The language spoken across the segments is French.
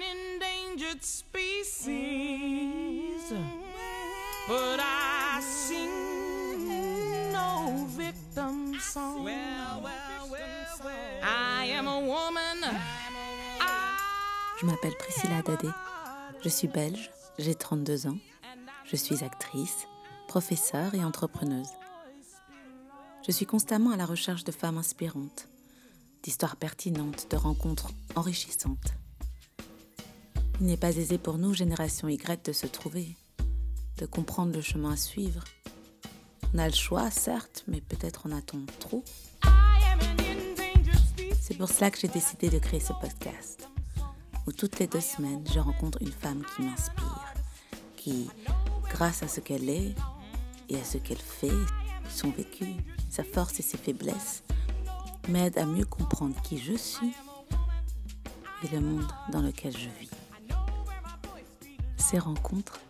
an endangered species, but I sing no victim song. I am a woman. Je m'appelle Priscilla Dadé. Je suis belge, j'ai 32 ans. Je suis actrice, professeure et entrepreneuse. Je suis constamment à la recherche de femmes inspirantes, d'histoires pertinentes, de rencontres enrichissantes. Il n'est pas aisé pour nous, génération Y, de se trouver, de comprendre le chemin à suivre. On a le choix, certes, mais peut-être en a-t-on trop. C'est pour cela que j'ai décidé de créer ce podcast, où toutes les deux semaines, je rencontre une femme qui m'inspire, qui, grâce à ce qu'elle est et à ce qu'elle fait, son vécu, sa force et ses faiblesses, m'aide à mieux comprendre qui je suis et le monde dans lequel je vis. Ces rencontres,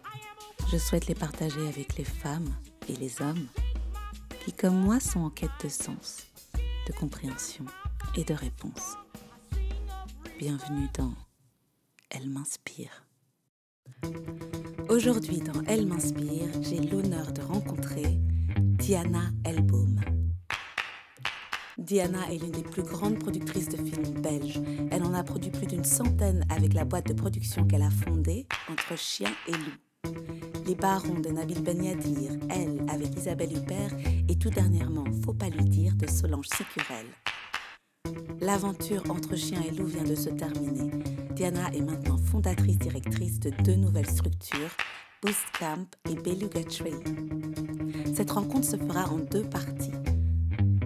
je souhaite les partager avec les femmes et les hommes qui, comme moi, sont en quête de sens, de compréhension et de réponse. Bienvenue dans Elle m'inspire. Aujourd'hui, dans Elle m'inspire, j'ai l'honneur de rencontrer Diana Elbaum. Diana est l'une des plus grandes productrices de films belges. Elle en a produit plus d'une centaine avec la boîte de production qu'elle a fondée entre chien et loup. Les barons de Nabil Ben Yadir, elle avec Isabelle Huppert et tout dernièrement Faut pas lui dire de Solange Sicurel. L'aventure entre chien et loup vient de se terminer. Diana est maintenant fondatrice directrice de deux nouvelles structures, Boost Camp et Beluga Tree. Cette rencontre se fera en deux parties.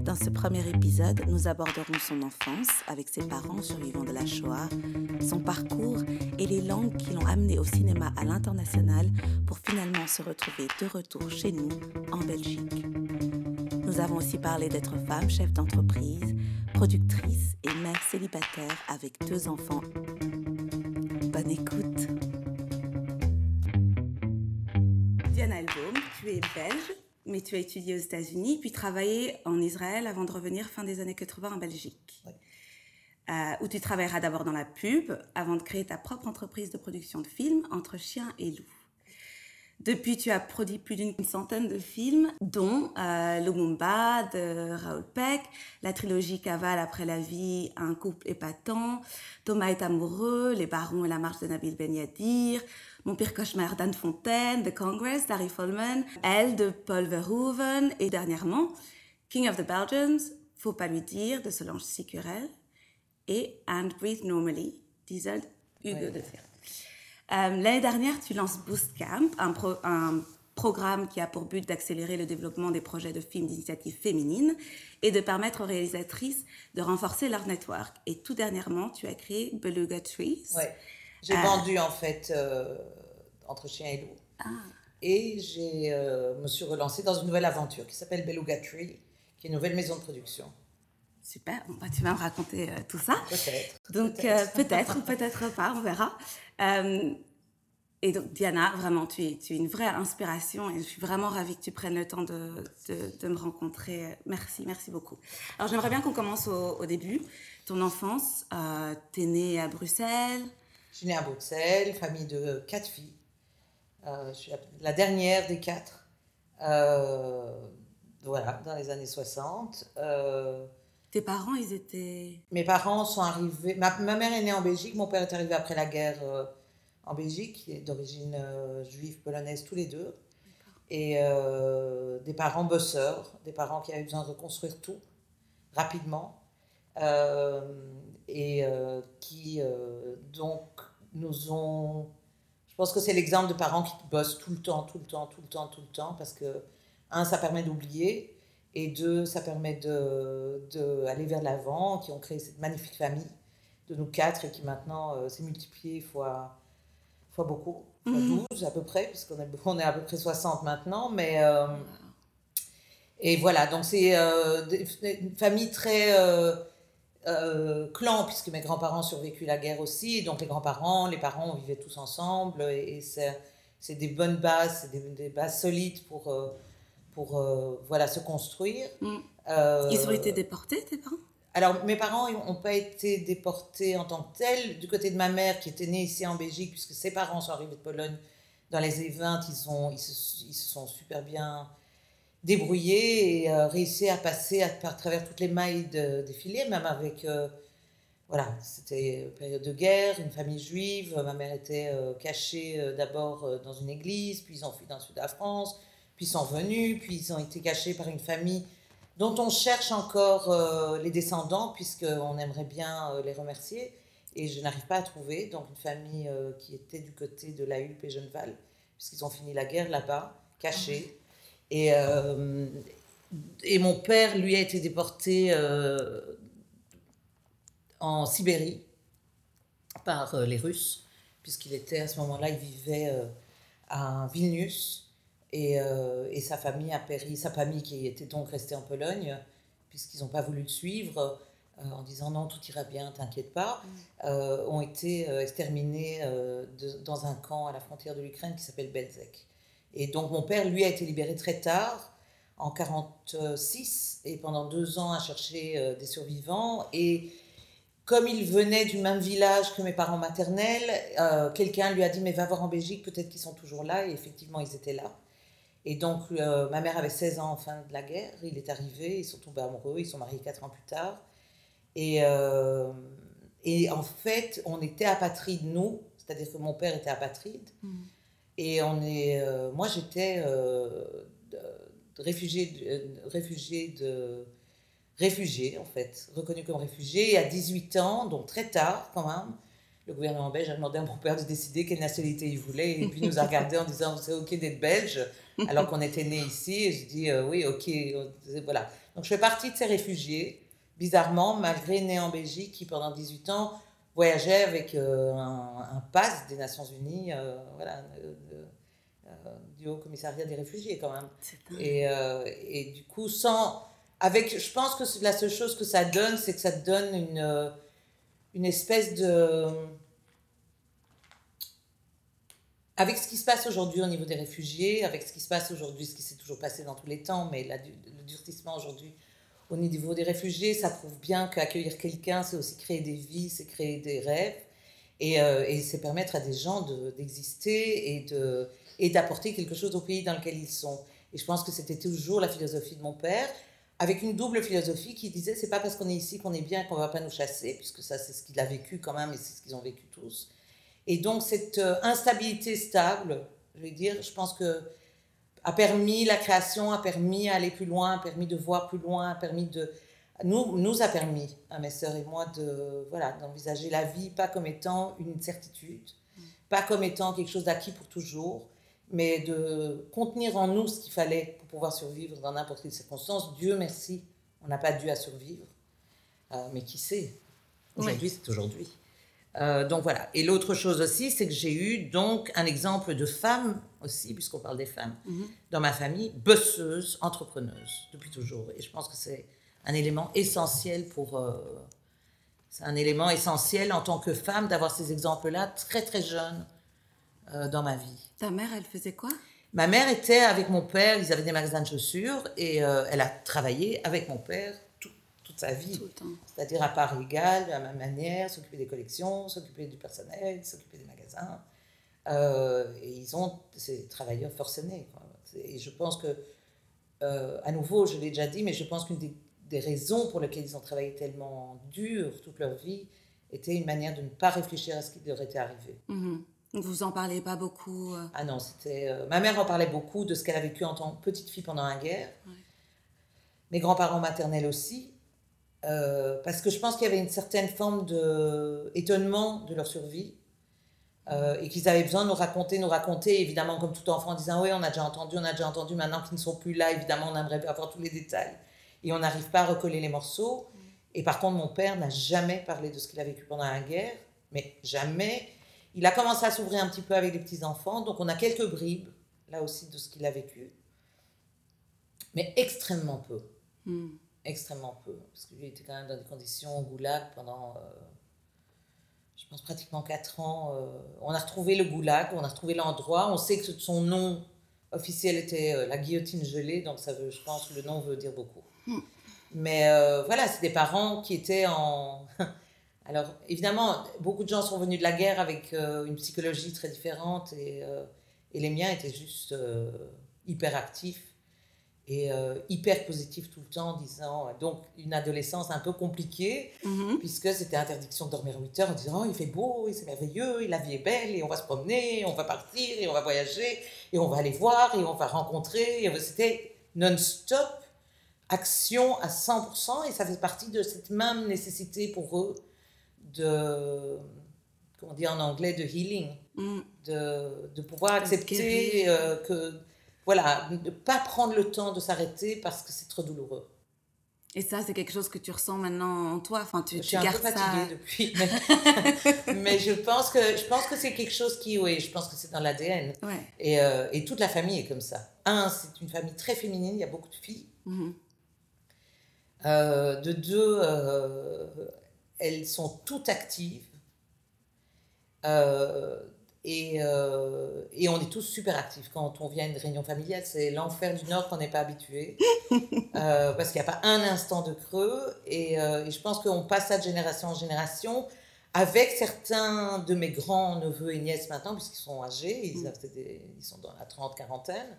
Dans ce premier épisode, nous aborderons son enfance avec ses parents survivants de la Shoah, son parcours et les langues qui l'ont amené au cinéma à l'international pour finalement se retrouver de retour chez nous, en Belgique. Nous avons aussi parlé d'être femme, chef d'entreprise, productrice et mère célibataire avec deux enfants. Bonne écoute. Diana Elbaum, tu es belge, mais tu as étudié aux États-Unis, puis travaillé en Israël avant de revenir fin des années 80 en Belgique. Euh, où tu travailleras d'abord dans la pub avant de créer ta propre entreprise de production de films entre chiens et loups. Depuis, tu as produit plus d'une centaine de films, dont euh, Lumumba de Raoul Peck, la trilogie Cavale après la vie, Un couple épatant, Thomas est amoureux, Les barons et la marche de Nabil Ben Yadir, Mon pire cauchemar d'Anne Fontaine, The Congress d'Harry Folman, Elle de Paul Verhoeven et dernièrement King of the Belgians, Faut pas lui dire de Solange Sicurel et And Breathe Normally d'Isolde Hugo de Fer. Euh, L'année dernière, tu lances Boost Camp, un, pro- un programme qui a pour but d'accélérer le développement des projets de films d'initiative féminine et de permettre aux réalisatrices de renforcer leur network. Et tout dernièrement, tu as créé Beluga Trees. Ouais. J'ai Ah. vendu en fait euh, entre chien et loup. Ah. Et euh, me suis relancée dans une nouvelle aventure qui s'appelle Beluga Tree, qui est une nouvelle maison de production. Super, bon, bah, tu vas me raconter euh, tout ça. Peut-être. Donc euh, peut-être ou peut-être pas, on verra. Euh, et donc Diana, vraiment, tu es, tu es une vraie inspiration et je suis vraiment ravie que tu prennes le temps de, me rencontrer. Merci, merci beaucoup. Alors j'aimerais bien qu'on commence au, début. Ton enfance, euh, t'es née à Bruxelles. Je suis née à Bruxelles, famille de quatre filles. Euh, je suis la, la dernière des quatre. Euh, voilà, dans les années 60. Tes parents, ils étaient... Mes parents sont arrivés. Ma, ma mère est née en Belgique, mon père est arrivé après la guerre euh, en Belgique, il est d'origine euh, juive polonaise tous les deux. Et euh, des parents bosseurs, des parents qui avaient besoin de reconstruire tout rapidement. et qui donc nous ont. Je pense que c'est l'exemple de parents qui bossent tout le temps, tout le temps, tout le temps, tout le temps, parce que, un, ça permet d'oublier, et deux, ça permet de, de aller vers l'avant, qui ont créé cette magnifique famille de nous quatre et qui maintenant euh, s'est multipliée fois, fois beaucoup, fois Mhm. 12 à peu près, puisqu'on est, on est à peu près 60 maintenant, mais... euh, et voilà, donc c'est euh, une famille très clan, puisque mes grands-parents ont survécu la guerre aussi, donc les grands-parents, les parents, on vivait tous ensemble, et, et c'est c'est des bonnes bases, c'est des, des bases solides pour, pour euh, voilà, se construire. Mm. Euh, Ils ont été déportés, tes parents? Alors, mes parents n'ont pas été déportés en tant que tels. Du côté de ma mère, qui était née ici en Belgique, puisque ses parents sont arrivés de Pologne dans les années 20, ils, ont, ils, se, ils se sont super bien débrouillés et euh, réussi à passer à, à, travers toutes les mailles de, des filets, même avec. Euh, voilà, c'était période de guerre, une famille juive. Ma mère était euh, cachée d'abord dans une église, puis ils ont fui dans le sud de la France, puis ils sont venus, puis ils ont été cachés par une famille dont on cherche encore euh, les descendants, puisqu'on aimerait bien euh, les remercier. Et je n'arrive pas à trouver. Donc, une famille euh, qui était du côté de la Hulpe et Genneval, puisqu'ils ont fini la guerre là-bas, cachés. Et, euh, et mon père, lui, a été déporté en Sibérie par les Russes, puisqu'il était à ce moment-là, il vivait à Vilnius. Et, euh, et, sa famille a péri, sa famille qui était donc restée en Pologne, puisqu'ils n'ont pas voulu le suivre, euh, en disant non, tout ira bien, t'inquiète pas, euh, ont été exterminés de, dans un camp à la frontière de l'Ukraine qui s'appelle Belzec. Et donc mon père, lui, a été libéré très tard, en 46, et pendant deux ans a cherché des survivants. Et comme il venait du même village que mes parents maternels, quelqu'un lui a dit mais va voir en Belgique, peut-être qu'ils sont toujours là. Et effectivement, ils étaient là. Et donc, euh, ma mère avait 16 ans en fin de la guerre. Il est arrivé, ils sont tombés amoureux, ils sont mariés 4 ans plus tard. Et, euh, et en fait, on était apatrides, nous, c'est-à-dire que mon père était apatride. Mm. Et on est, euh, moi, j'étais euh, réfugié, de, réfugié de réfugié, en fait, reconnu comme réfugié. Et à 18 ans, donc très tard quand même, le gouvernement belge a demandé à mon père de décider quelle nationalité il voulait. Et puis il nous a regardé en disant c'est OK d'être belge, alors qu'on était né ici. Et je dis euh, oui, OK. Voilà. Donc je fais partie de ces réfugiés, bizarrement, malgré né en Belgique, qui pendant 18 ans voyageait avec euh, un, un, pass des Nations Unies, euh, voilà, du Haut Commissariat des réfugiés quand même. Et, euh, et du coup, sans avec, je pense que la seule chose que ça donne, c'est que ça donne une, une espèce de... Avec ce qui se passe aujourd'hui au niveau des réfugiés, avec ce qui se passe aujourd'hui, ce qui s'est toujours passé dans tous les temps, mais le durcissement aujourd'hui au niveau des réfugiés, ça prouve bien qu'accueillir quelqu'un, c'est aussi créer des vies, c'est créer des rêves, et, euh, et c'est permettre à des gens d'exister de et d'apporter quelque chose au pays dans lequel ils sont. Et je pense que c'était toujours la philosophie de mon père avec une double philosophie qui disait c'est pas parce qu'on est ici qu'on est bien qu'on va pas nous chasser, puisque ça c'est ce qu'il a vécu quand même et c'est ce qu'ils ont vécu tous. Et donc cette euh, instabilité stable, je vais dire, je pense que a permis la création, a permis d'aller plus loin, a permis de voir plus loin, a permis de nous nous a permis à mes sœurs et moi de voilà d'envisager la vie pas comme étant une certitude, pas comme étant quelque chose d'acquis pour toujours, mais de contenir en nous ce qu'il fallait pour pouvoir survivre dans n'importe quelle circonstance. Dieu merci, on n'a pas dû à survivre, euh, mais qui sait? Aujourd'hui, oui. c'est aujourd'hui. Euh, donc voilà. Et l'autre chose aussi, c'est que j'ai eu donc un exemple de femme aussi, puisqu'on parle des femmes, mm -hmm. dans ma famille, bosseuse, entrepreneuse, depuis toujours. Et je pense que c'est un élément essentiel pour... Euh, c'est un élément essentiel en tant que femme d'avoir ces exemples-là très très jeunes euh, dans ma vie. Ta mère, elle faisait quoi? Ma mère était avec mon père, ils avaient des magasins de chaussures et euh, elle a travaillé avec mon père tout, toute sa vie. C'est-à-dire à part égale, de la même manière, s'occuper des collections, s'occuper du personnel, s'occuper des magasins. Euh, et ils ont ces travailleurs forcenés. Quoi. Et je pense que, à nouveau, je l'ai déjà dit, mais je pense qu'une des, des, raisons pour lesquelles ils ont travaillé tellement dur toute leur vie était une manière de ne pas réfléchir à ce qui leur était arrivé. Mm -hmm. Vous en parlez pas beaucoup euh... Ah non, c'était. Euh, ma mère en parlait beaucoup de ce qu'elle a vécu en tant que petite fille pendant la guerre. Ouais. Mes grands-parents maternels aussi. Euh, parce que je pense qu'il y avait une certaine forme d'étonnement de, de leur survie. Et qu'ils avaient besoin de nous raconter, nous raconter, évidemment, comme tout enfant, en disant Oui, on a déjà entendu, on a déjà entendu, maintenant qu'ils ne sont plus là, évidemment, on aimerait avoir tous les détails. Et on n'arrive pas à recoller les morceaux. Et par contre, mon père n'a jamais parlé de ce qu'il a vécu pendant la guerre, mais jamais. Il a commencé à s'ouvrir un petit peu avec les petits-enfants, donc on a quelques bribes, là aussi, de ce qu'il a vécu. Mais extrêmement peu. Mm. Extrêmement peu. Parce que lui était quand même dans des conditions au goulag pendant, euh, je pense, pratiquement 4 ans. Euh, on a retrouvé le goulag, on a retrouvé l'endroit. On sait que son nom officiel était euh, la guillotine gelée, donc ça veut, je pense que le nom veut dire beaucoup. Mm. Mais voilà, c'est des parents qui étaient en... Alors, évidemment, beaucoup de gens sont venus de la guerre avec euh, une psychologie très différente et, euh, et les miens étaient juste euh, hyper actifs et hyper positifs tout le temps, en disant... Donc, une adolescence un peu compliquée, Mhm. puisque c'était interdiction de dormir 8 heures en disant oh, il fait beau, et c'est merveilleux, et la vie est belle, et on va se promener, et on va partir, et on va voyager, et on va aller voir, et on va rencontrer. Et C'était non-stop action à 100%, et ça fait partie de cette même nécessité pour eux de, comment dire en anglais, de healing, Mhm. de, de pouvoir accepter euh, que, voilà, ne pas prendre le temps de s'arrêter parce que c'est trop douloureux. Et ça, c'est quelque chose que tu ressens maintenant en toi. Enfin, tu, Je tu suis un peu ça. fatiguée depuis. Mais, mais je pense que, je pense que c'est quelque chose qui, oui, je pense que c'est dans l'ADN. Ouais. Et, euh, et toute la famille est comme ça. Un, c'est une famille très féminine, il y a beaucoup de filles. Mhm. Euh, de deux, euh, elles sont toutes actives. Euh, et, euh, et on est tous super actifs. Quand on vient à une réunion familiale, c'est l'enfer du Nord qu'on n'est pas habitué. Euh, parce qu'il n'y a pas un instant de creux. Et, euh, et je pense qu'on passe ça de génération en génération. Avec certains de mes grands neveux et nièces maintenant, puisqu'ils sont âgés, ils, Mm. ils sont dans la trente-quarantaine,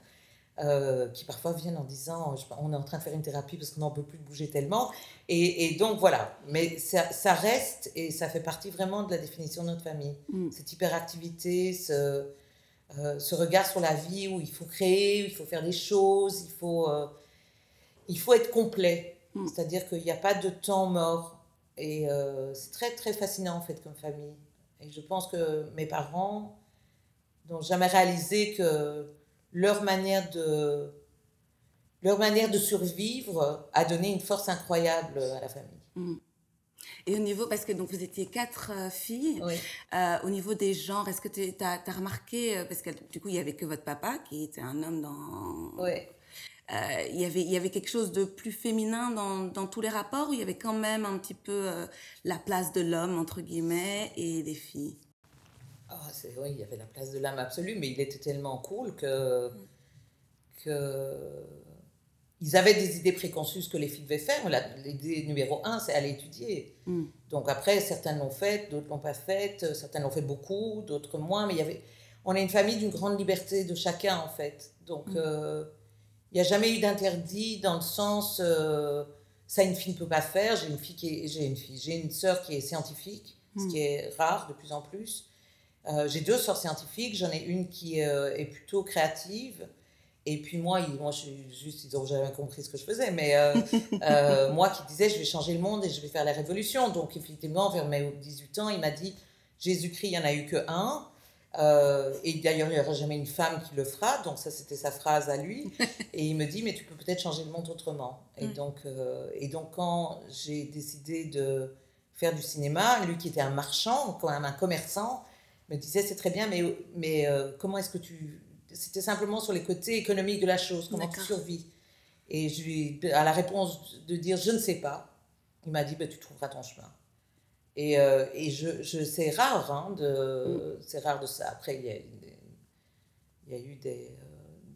euh, qui parfois viennent en disant on est en train de faire une thérapie parce qu'on n'en peut plus bouger tellement. Et, et donc voilà, mais ça, ça reste et ça fait partie vraiment de la définition de notre famille. Mm. Cette hyperactivité, ce, euh, ce regard sur la vie où il faut créer, il faut faire des choses, il faut, euh, il faut être complet. Mm. C'est-à-dire qu'il n'y a pas de temps mort. Et c'est très très fascinant en fait comme famille. Et je pense que mes parents n'ont jamais réalisé que leur manière de leur manière de survivre a donné une force incroyable à la famille. Et au niveau, parce que donc vous étiez quatre euh, filles, Oui. euh, au niveau des genres, est-ce que tu as, remarqué, euh, parce que du coup il y avait que votre papa qui était un homme dans... Euh, il, y avait, il y avait quelque chose de plus féminin dans, dans tous les rapports, ou il y avait quand même un petit peu la place de l'homme, entre guillemets, et des filles? Ah, c'est, oui, il y avait la place de l'âme absolue, mais il était tellement cool que, que ils avaient des idées préconçues ce que les filles devaient faire. L'idée numéro un, c'est aller étudier. Mm. Donc après, certaines l'ont faite, d'autres l'ont pas faite, certaines l'ont fait beaucoup, d'autres moins, mais il y avait... On est une famille d'une grande liberté de chacun, en fait. Donc, Mm. euh, il n'y a jamais eu d'interdit dans le sens... euh, ça, une fille ne peut pas faire. J'ai une fille qui est... J'ai une fille. J'ai une sœur qui est scientifique, ce Mm. qui est rare de plus en plus. Euh, j'ai deux sœurs scientifiques. J'en ai une qui euh, est plutôt créative. Et puis moi, ils, moi je suis juste, ils n'ont jamais compris ce que je faisais. Mais euh, euh, moi qui disais, je vais changer le monde et je vais faire la révolution. Donc effectivement, vers mes 18 ans, il m'a dit, Jésus-Christ, il n'y en a eu que un. Euh, et d'ailleurs, il n'y aura jamais une femme qui le fera. Donc ça, c'était sa phrase à lui. Et il me dit, mais tu peux peut-être changer le monde autrement. Et, Mm. donc, et donc, quand j'ai décidé de faire du cinéma, lui qui était un marchand, quand même un commerçant, me disait, c'est très bien, mais, mais euh, comment est-ce que tu... C'était simplement sur les côtés économiques de la chose, comment tu survis. Et je lui, à la réponse de dire, je ne sais pas, il m'a dit, ben, tu trouveras ton chemin. Et, euh, et je, je, c'est rare, hein, de, c'est rare de ça. Après, il y a, eu des- il y a eu des, euh,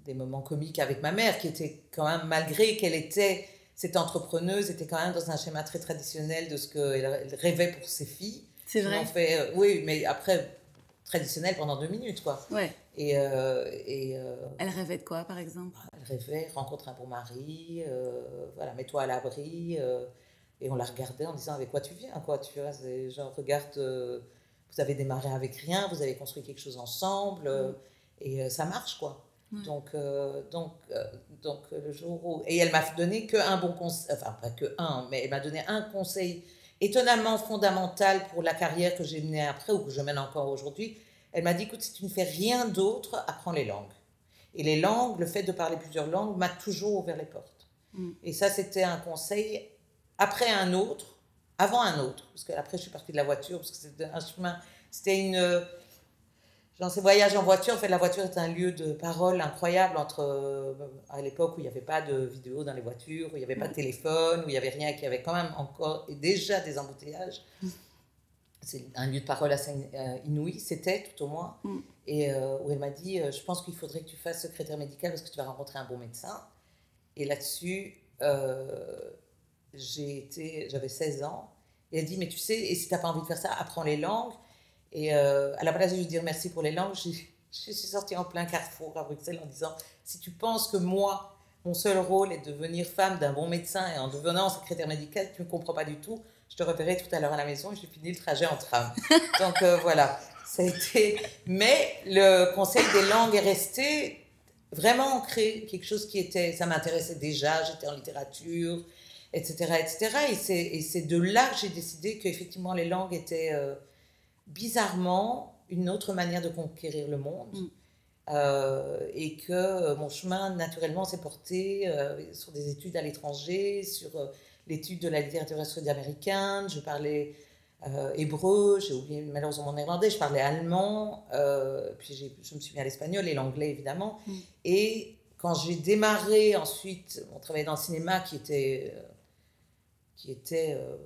des moments comiques avec ma mère qui était quand même, malgré qu'elle était cette entrepreneuse, était quand même dans un schéma très traditionnel de ce qu'elle elle rêvait pour ses filles. C'est vrai fait, euh, oui, mais après, traditionnel pendant deux minutes, quoi. Ouais. Et, euh, et euh, Elle rêvait de quoi, par exemple? elle rêvait, rencontre un bon mari, euh, voilà, mets-toi à l'abri. et on la regardait en disant avec quoi tu viens, quoi. Tu vois, genre, regarde, vous avez démarré avec rien, vous avez construit quelque chose ensemble, euh, et ça marche, quoi. Ouais. Donc, euh, donc, euh, donc, le jour où. Et elle m'a donné qu'un bon conseil, enfin, pas que un, mais elle m'a donné un conseil étonnamment fondamental pour la carrière que j'ai menée après ou que je mène encore aujourd'hui. Elle m'a dit écoute, si tu ne fais rien d'autre, apprends les langues. Et les langues, le fait de parler plusieurs langues m'a toujours ouvert les portes. Mm. Et ça, c'était un conseil après un autre, avant un autre, parce que après je suis partie de la voiture, parce que c'était un chemin, c'était une. Dans ces voyages en voiture, en fait, la voiture est un lieu de parole incroyable entre. euh, à l'époque où il n'y avait pas de vidéo dans les voitures, où il n'y avait pas de téléphone, où il n'y avait rien, qu'il y avait quand même encore et déjà des embouteillages. C'est un lieu de parole assez euh, inouï, c'était tout au moins. Mm. Et euh, où elle m'a dit euh, Je pense qu'il faudrait que tu fasses secrétaire médical parce que tu vas rencontrer un bon médecin. Et là-dessus, j'ai été, j'avais 16 ans. Et elle dit, mais tu sais, et si tu n'as pas envie de faire ça, apprends les langues. Et euh, à la place de lui dire merci pour les langues, je, je suis sortie en plein carrefour à Bruxelles en disant, si tu penses que moi, mon seul rôle est de devenir femme d'un bon médecin et en devenant secrétaire médicale, tu ne comprends pas du tout, je te repérerai tout à l'heure à la maison et j'ai fini le trajet en tram. Donc euh, voilà, ça a été... Mais le conseil des langues est resté vraiment ancré, quelque chose qui était... Ça m'intéressait déjà, j'étais en littérature, etc. etc. Et c'est de là que j'ai décidé qu'effectivement les langues étaient euh, bizarrement une autre manière de conquérir le monde. Mm. Euh, et que euh, mon chemin naturellement s'est porté sur des études à l'étranger, sur l'étude de la littérature sud-américaine. Je parlais hébreu, j'ai oublié malheureusement mon néerlandais, je parlais allemand, puis je me suis mis à l'espagnol et l'anglais évidemment. Mm. Et quand j'ai démarré ensuite mon travail dans le cinéma qui était qui était euh,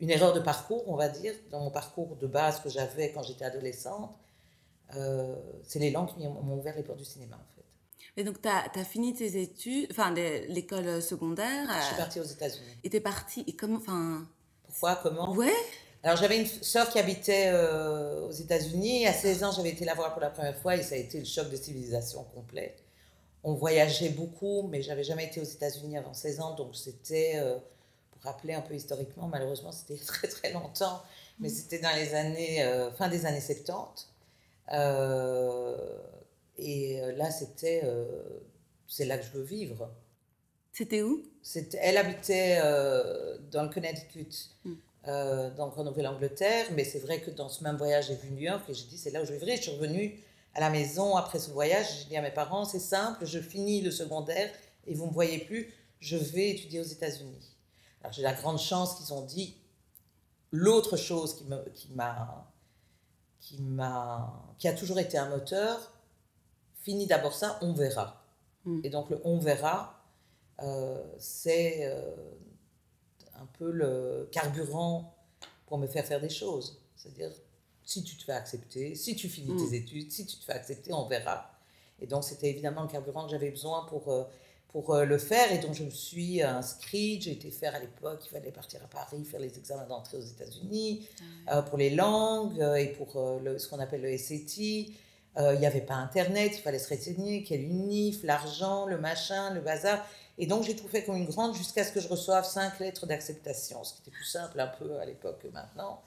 une erreur de parcours, on va dire, dans mon parcours de base que j'avais quand j'étais adolescente. Euh, c'est les langues qui m'ont ouvert les portes du cinéma, en fait. Et donc, tu as, fini tes études, enfin, l'école secondaire. Je suis partie aux États-Unis. Et tu es partie, et comment, enfin... Pourquoi, comment? Ouais. Alors, j'avais une sœur qui habitait euh, aux États-Unis. À 16 ans, j'avais été la voir pour la première fois et ça a été le choc de civilisation complet. On voyageait beaucoup, mais j'avais jamais été aux États-Unis avant 16 ans, donc c'était rappeler un peu historiquement, malheureusement, c'était très très longtemps, mais c'était dans les années, euh, fin des années 70. Euh, et euh, là, c'était, c'est là que je veux vivre. C'était où? Elle habitait dans le Connecticut, mm. donc en Nouvelle-Angleterre, mais c'est vrai que dans ce même voyage, j'ai vu New York et j'ai dit, c'est là où je vivrai. Je suis revenue à la maison après ce voyage, j'ai dit à mes parents, c'est simple, je finis le secondaire et vous ne me voyez plus, je vais étudier aux États-Unis j'ai la grande chance qu'ils ont dit l'autre chose qui m'a qui m'a qui m'a qui a toujours été un moteur. Fini d'abord ça, on verra. Hmm. Et donc le on verra, euh, c'est euh, un peu le carburant pour me faire faire des choses. C'est-à-dire si tu te fais accepter, si tu finis tes hmm. études, si tu te fais accepter, on verra. Et donc c'était évidemment le carburant que j'avais besoin pour euh, pour euh, le faire et donc je me suis inscrite. J'ai été faire à l'époque, il fallait partir à Paris, faire les examens d'entrée aux États-Unis ah euh, pour les langues euh, et pour le, ce qu'on appelle le SAT. Il n'y avait pas Internet, il fallait se renseigner, quel UNIF, l'argent, le machin, le bazar. Et donc j'ai tout fait comme une grande jusqu'à ce que je reçoive cinq lettres d'acceptation, ce qui était plus simple un peu à l'époque que maintenant.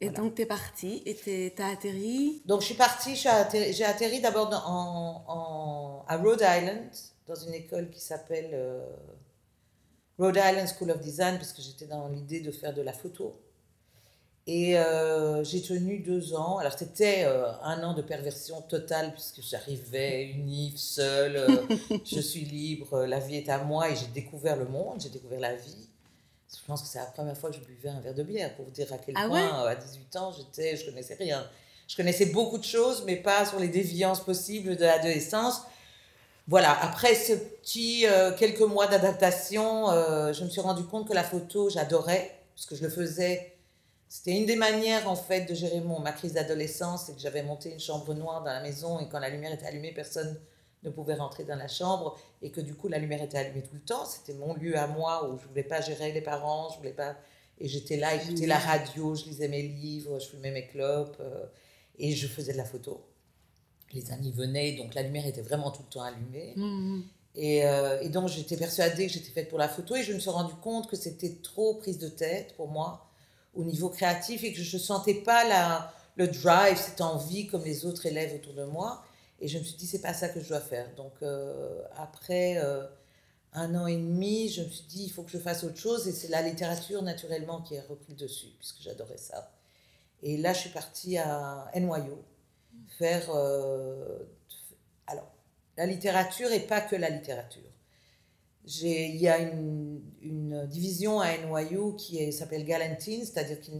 Et donc, tu es partie et tu as atterri? Donc, je suis partie, j'ai atterri, atterri d'abord en, en, à Rhode Island, dans une école qui s'appelle euh, Rhode Island School of Design, parce que j'étais dans l'idée de faire de la photo. Et euh, j'ai tenu deux ans. Alors, c'était euh, un an de perversion totale, puisque j'arrivais unif, seule, je suis libre, la vie est à moi, et j'ai découvert le monde, j'ai découvert la vie. Je pense que c'est la première fois que je buvais un verre de bière, pour vous dire à quel ah point, à 18 ans, j'étais, je connaissais rien. Je connaissais beaucoup de choses, mais pas sur les déviances possibles de l'adolescence. Voilà, après ce petit euh, quelques mois d'adaptation, euh, je me suis rendu compte que la photo, j'adorais, parce que je le faisais. C'était une des manières, en fait, de gérer mon, ma crise d'adolescence, c'est que j'avais monté une chambre noire dans la maison, et quand la lumière était allumée, personne ne pouvait rentrer dans la chambre, et que du coup, la lumière était allumée tout le temps. C'était mon lieu à moi, où je ne voulais pas gérer les parents, je voulais pas... Et j'étais là, j'écoutais la radio, je lisais mes livres, je fumais mes clopes, euh, et je faisais de la photo les amis venaient, donc la lumière était vraiment tout le temps allumée. Mmh, mmh. Et, euh, et, donc j'étais persuadée que j'étais faite pour la photo et je me suis rendu compte que c'était trop prise de tête pour moi au niveau créatif et que je ne sentais pas la, le drive, cette envie comme les autres élèves autour de moi. Et je me suis dit, c'est pas ça que je dois faire. Donc euh, après euh, un an et demi, je me suis dit, il faut que je fasse autre chose. Et c'est la littérature naturellement qui a repris le dessus, puisque j'adorais ça. Et là, je suis partie à NYU faire... Euh, alors, la littérature et pas que la littérature. Il y a une, une, division à NYU qui s'appelle Galantine, c'est-à-dire que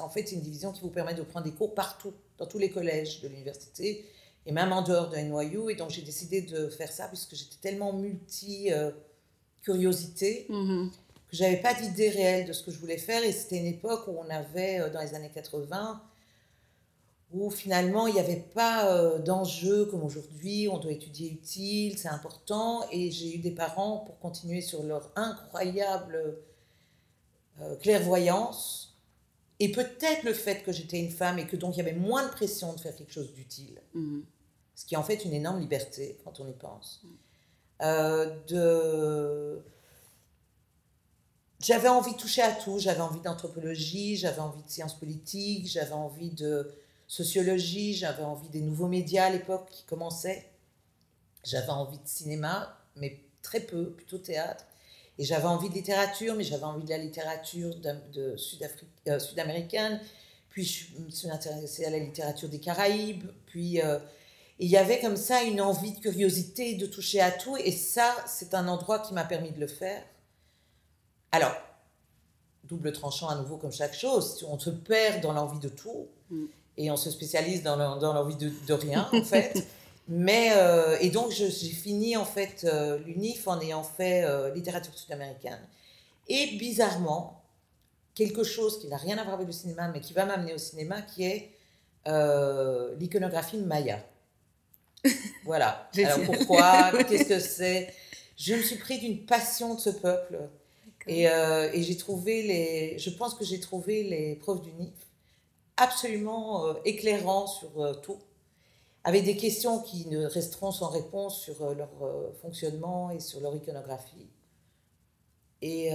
en fait, c'est une division qui vous permet de prendre des cours partout, dans tous les collèges de l'université, et même en dehors de NYU. Et donc, j'ai décidé de faire ça puisque j'étais tellement multi-curiosité mm-hmm. que j'avais pas d'idée réelle de ce que je voulais faire. Et c'était une époque où on avait, euh, dans les années 80, où finalement il n'y avait pas euh, d'enjeu comme aujourd'hui, on doit étudier utile, c'est important, et j'ai eu des parents pour continuer sur leur incroyable euh, clairvoyance, et peut-être le fait que j'étais une femme et que donc il y avait moins de pression de faire quelque chose d'utile, Mhm. ce qui est en fait une énorme liberté quand on y pense. Euh, de... J'avais envie de toucher à tout, j'avais envie d'anthropologie, j'avais envie de sciences politiques, j'avais envie de sociologie, j'avais envie des nouveaux médias à l'époque qui commençaient, j'avais envie de cinéma, mais très peu, plutôt théâtre, et j'avais envie de littérature, mais j'avais envie de la littérature euh, sud-américaine, puis je me suis intéressée à la littérature des Caraïbes, puis euh, il y avait comme ça une envie de curiosité, de toucher à tout, et ça, c'est un endroit qui m'a permis de le faire. Alors, double tranchant à nouveau comme chaque chose, on se perd dans l'envie de tout, Mm. Et on se spécialise dans le- dans l'envie de, de rien, en fait. Mais, euh, et donc, j'ai fini, en fait, euh, l'UNIF en ayant fait euh, littérature sud-américaine. Et bizarrement, quelque chose qui n'a rien à voir avec le cinéma, mais qui va m'amener au cinéma, qui est l'iconographie maya. Voilà. Alors pourquoi? Qu'est-ce que c'est? Je me suis pris d'une passion de ce peuple. Et, et j'ai trouvé les. Je pense que j'ai trouvé les profs du NIF absolument euh, éclairants sur euh, tout, avec des questions qui ne resteront sans réponse sur euh, leur fonctionnement et sur leur iconographie. Et,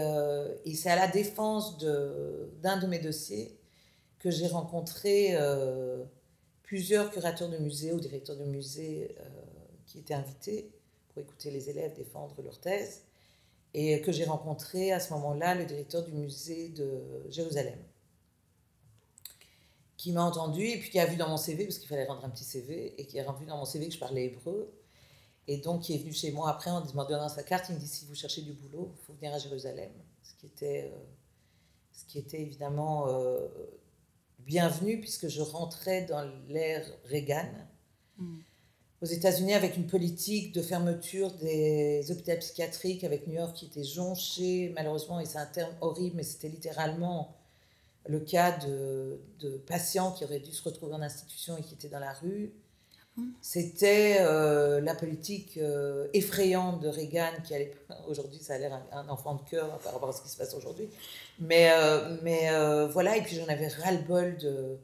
c'est à la défense de- d'un de, mes dossiers que j'ai rencontré plusieurs curateurs de musées ou directeurs de musées qui étaient invités pour écouter les élèves défendre leur thèse, et que j'ai rencontré à ce moment-là le directeur du musée de Jérusalem, qui m'a entendu et puis qui a vu dans mon CV, parce qu'il fallait rendre un petit CV, et qui a vu dans mon CV que je parlais hébreu, et donc qui est venu chez moi après en me donnant sa carte, il me dit si vous cherchez du boulot, il faut venir à Jérusalem, ce qui était, euh, ce qui était évidemment euh, bienvenu puisque je rentrais dans l'ère Reagan. Mm. aux États-Unis avec une politique de fermeture des hôpitaux psychiatriques avec New York qui était jonché, malheureusement, et c'est un terme horrible, mais c'était littéralement le cas de, de patients qui auraient dû se retrouver en institution et qui étaient dans la rue. C'était euh, la politique euh, effrayante de Reagan, qui allait, aujourd'hui ça a l'air un, un enfant de cœur par rapport à ce qui se passe aujourd'hui. Mais, euh, mais voilà, et puis j'en avais ras-le-bol de.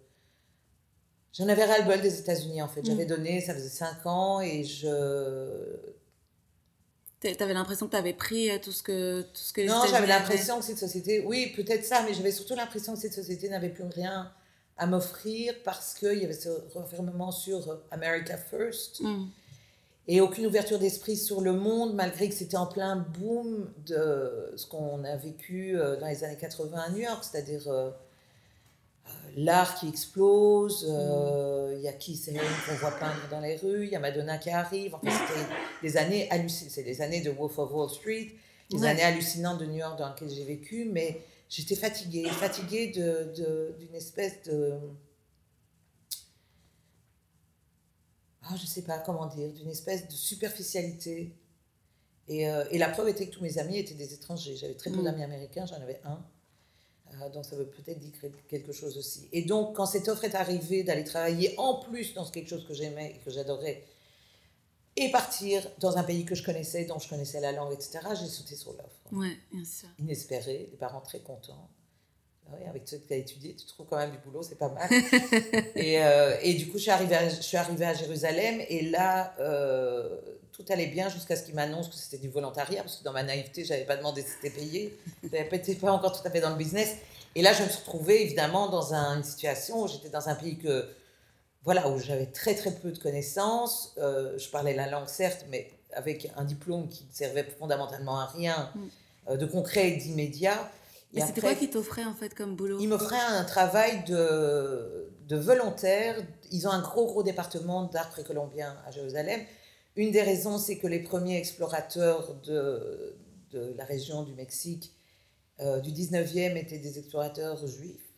J'en avais ras-le-bol des États-Unis en fait. Mm. J'avais donné, ça faisait cinq ans, et je. T'a- T'avais l'impression que t'avais pris euh, tout ce que, tout ce que les Non, j'avais l'impression que cette société. Oui, peut-être ça, mais j'avais surtout l'impression que cette société n'avait plus rien à m'offrir parce qu'il y avait ce refermement sur euh, America First. Mm. et aucune ouverture d'esprit sur le monde, malgré que c'était en plein boom de ce qu'on a vécu euh, dans les années 80 à New York, c'est-à-dire l'art qui explose, euh, il y a Keith Haring qu'on voit peindre dans les rues, il y a Madonna qui arrive, enfin, c'était des années hallucinantes, c'est les années de Wolf of Wall Street, les Ouais. années hallucinantes de New York dans lesquelles j'ai vécu, mais j'étais fatiguée, fatiguée de- de- d'une espèce de... ah, je sais pas comment dire, d'une espèce de superficialité. Et, euh, et la preuve était que tous mes amis étaient des étrangers. J'avais très peu Mm. d'amis américains, j'en avais un. Euh, donc ça veut peut-être dire quelque chose aussi. Et donc quand cette offre est arrivée d'aller travailler en plus dans quelque chose que j'aimais et que j'adorais, et partir dans un pays que je connaissais, dont je connaissais la langue, etc., j'ai sauté sur l'offre. Ouais, bien sûr. Inespéré, les parents très contents. Ah Oui, avec ce que tu as étudié, tu trouves quand même du boulot, c'est pas mal. et, euh, et du coup, je suis, arrivée à, je suis arrivée à Jérusalem et là, euh, tout allait bien jusqu'à ce qu'ils m'annoncent que c'était du volontariat, parce que dans ma naïveté, je n'avais pas demandé si c'était payé. Je n'étais pas encore tout à fait dans le business. Et là, je me suis retrouvée évidemment dans un- une situation où j'étais dans un pays que, voilà, où j'avais très très peu de connaissances. Euh, je parlais la langue, certes, mais avec un diplôme qui ne servait fondamentalement à rien, Mm. de concret et d'immédiat. Et c'était après- quoi qui t'offrait en fait comme boulot ils m'offraient un travail de, de volontaire. Ils ont un gros, gros département d'art précolombien à Jérusalem. Une des raisons, c'est que les premiers explorateurs de, de la région du Mexique euh, du 19e étaient des explorateurs juifs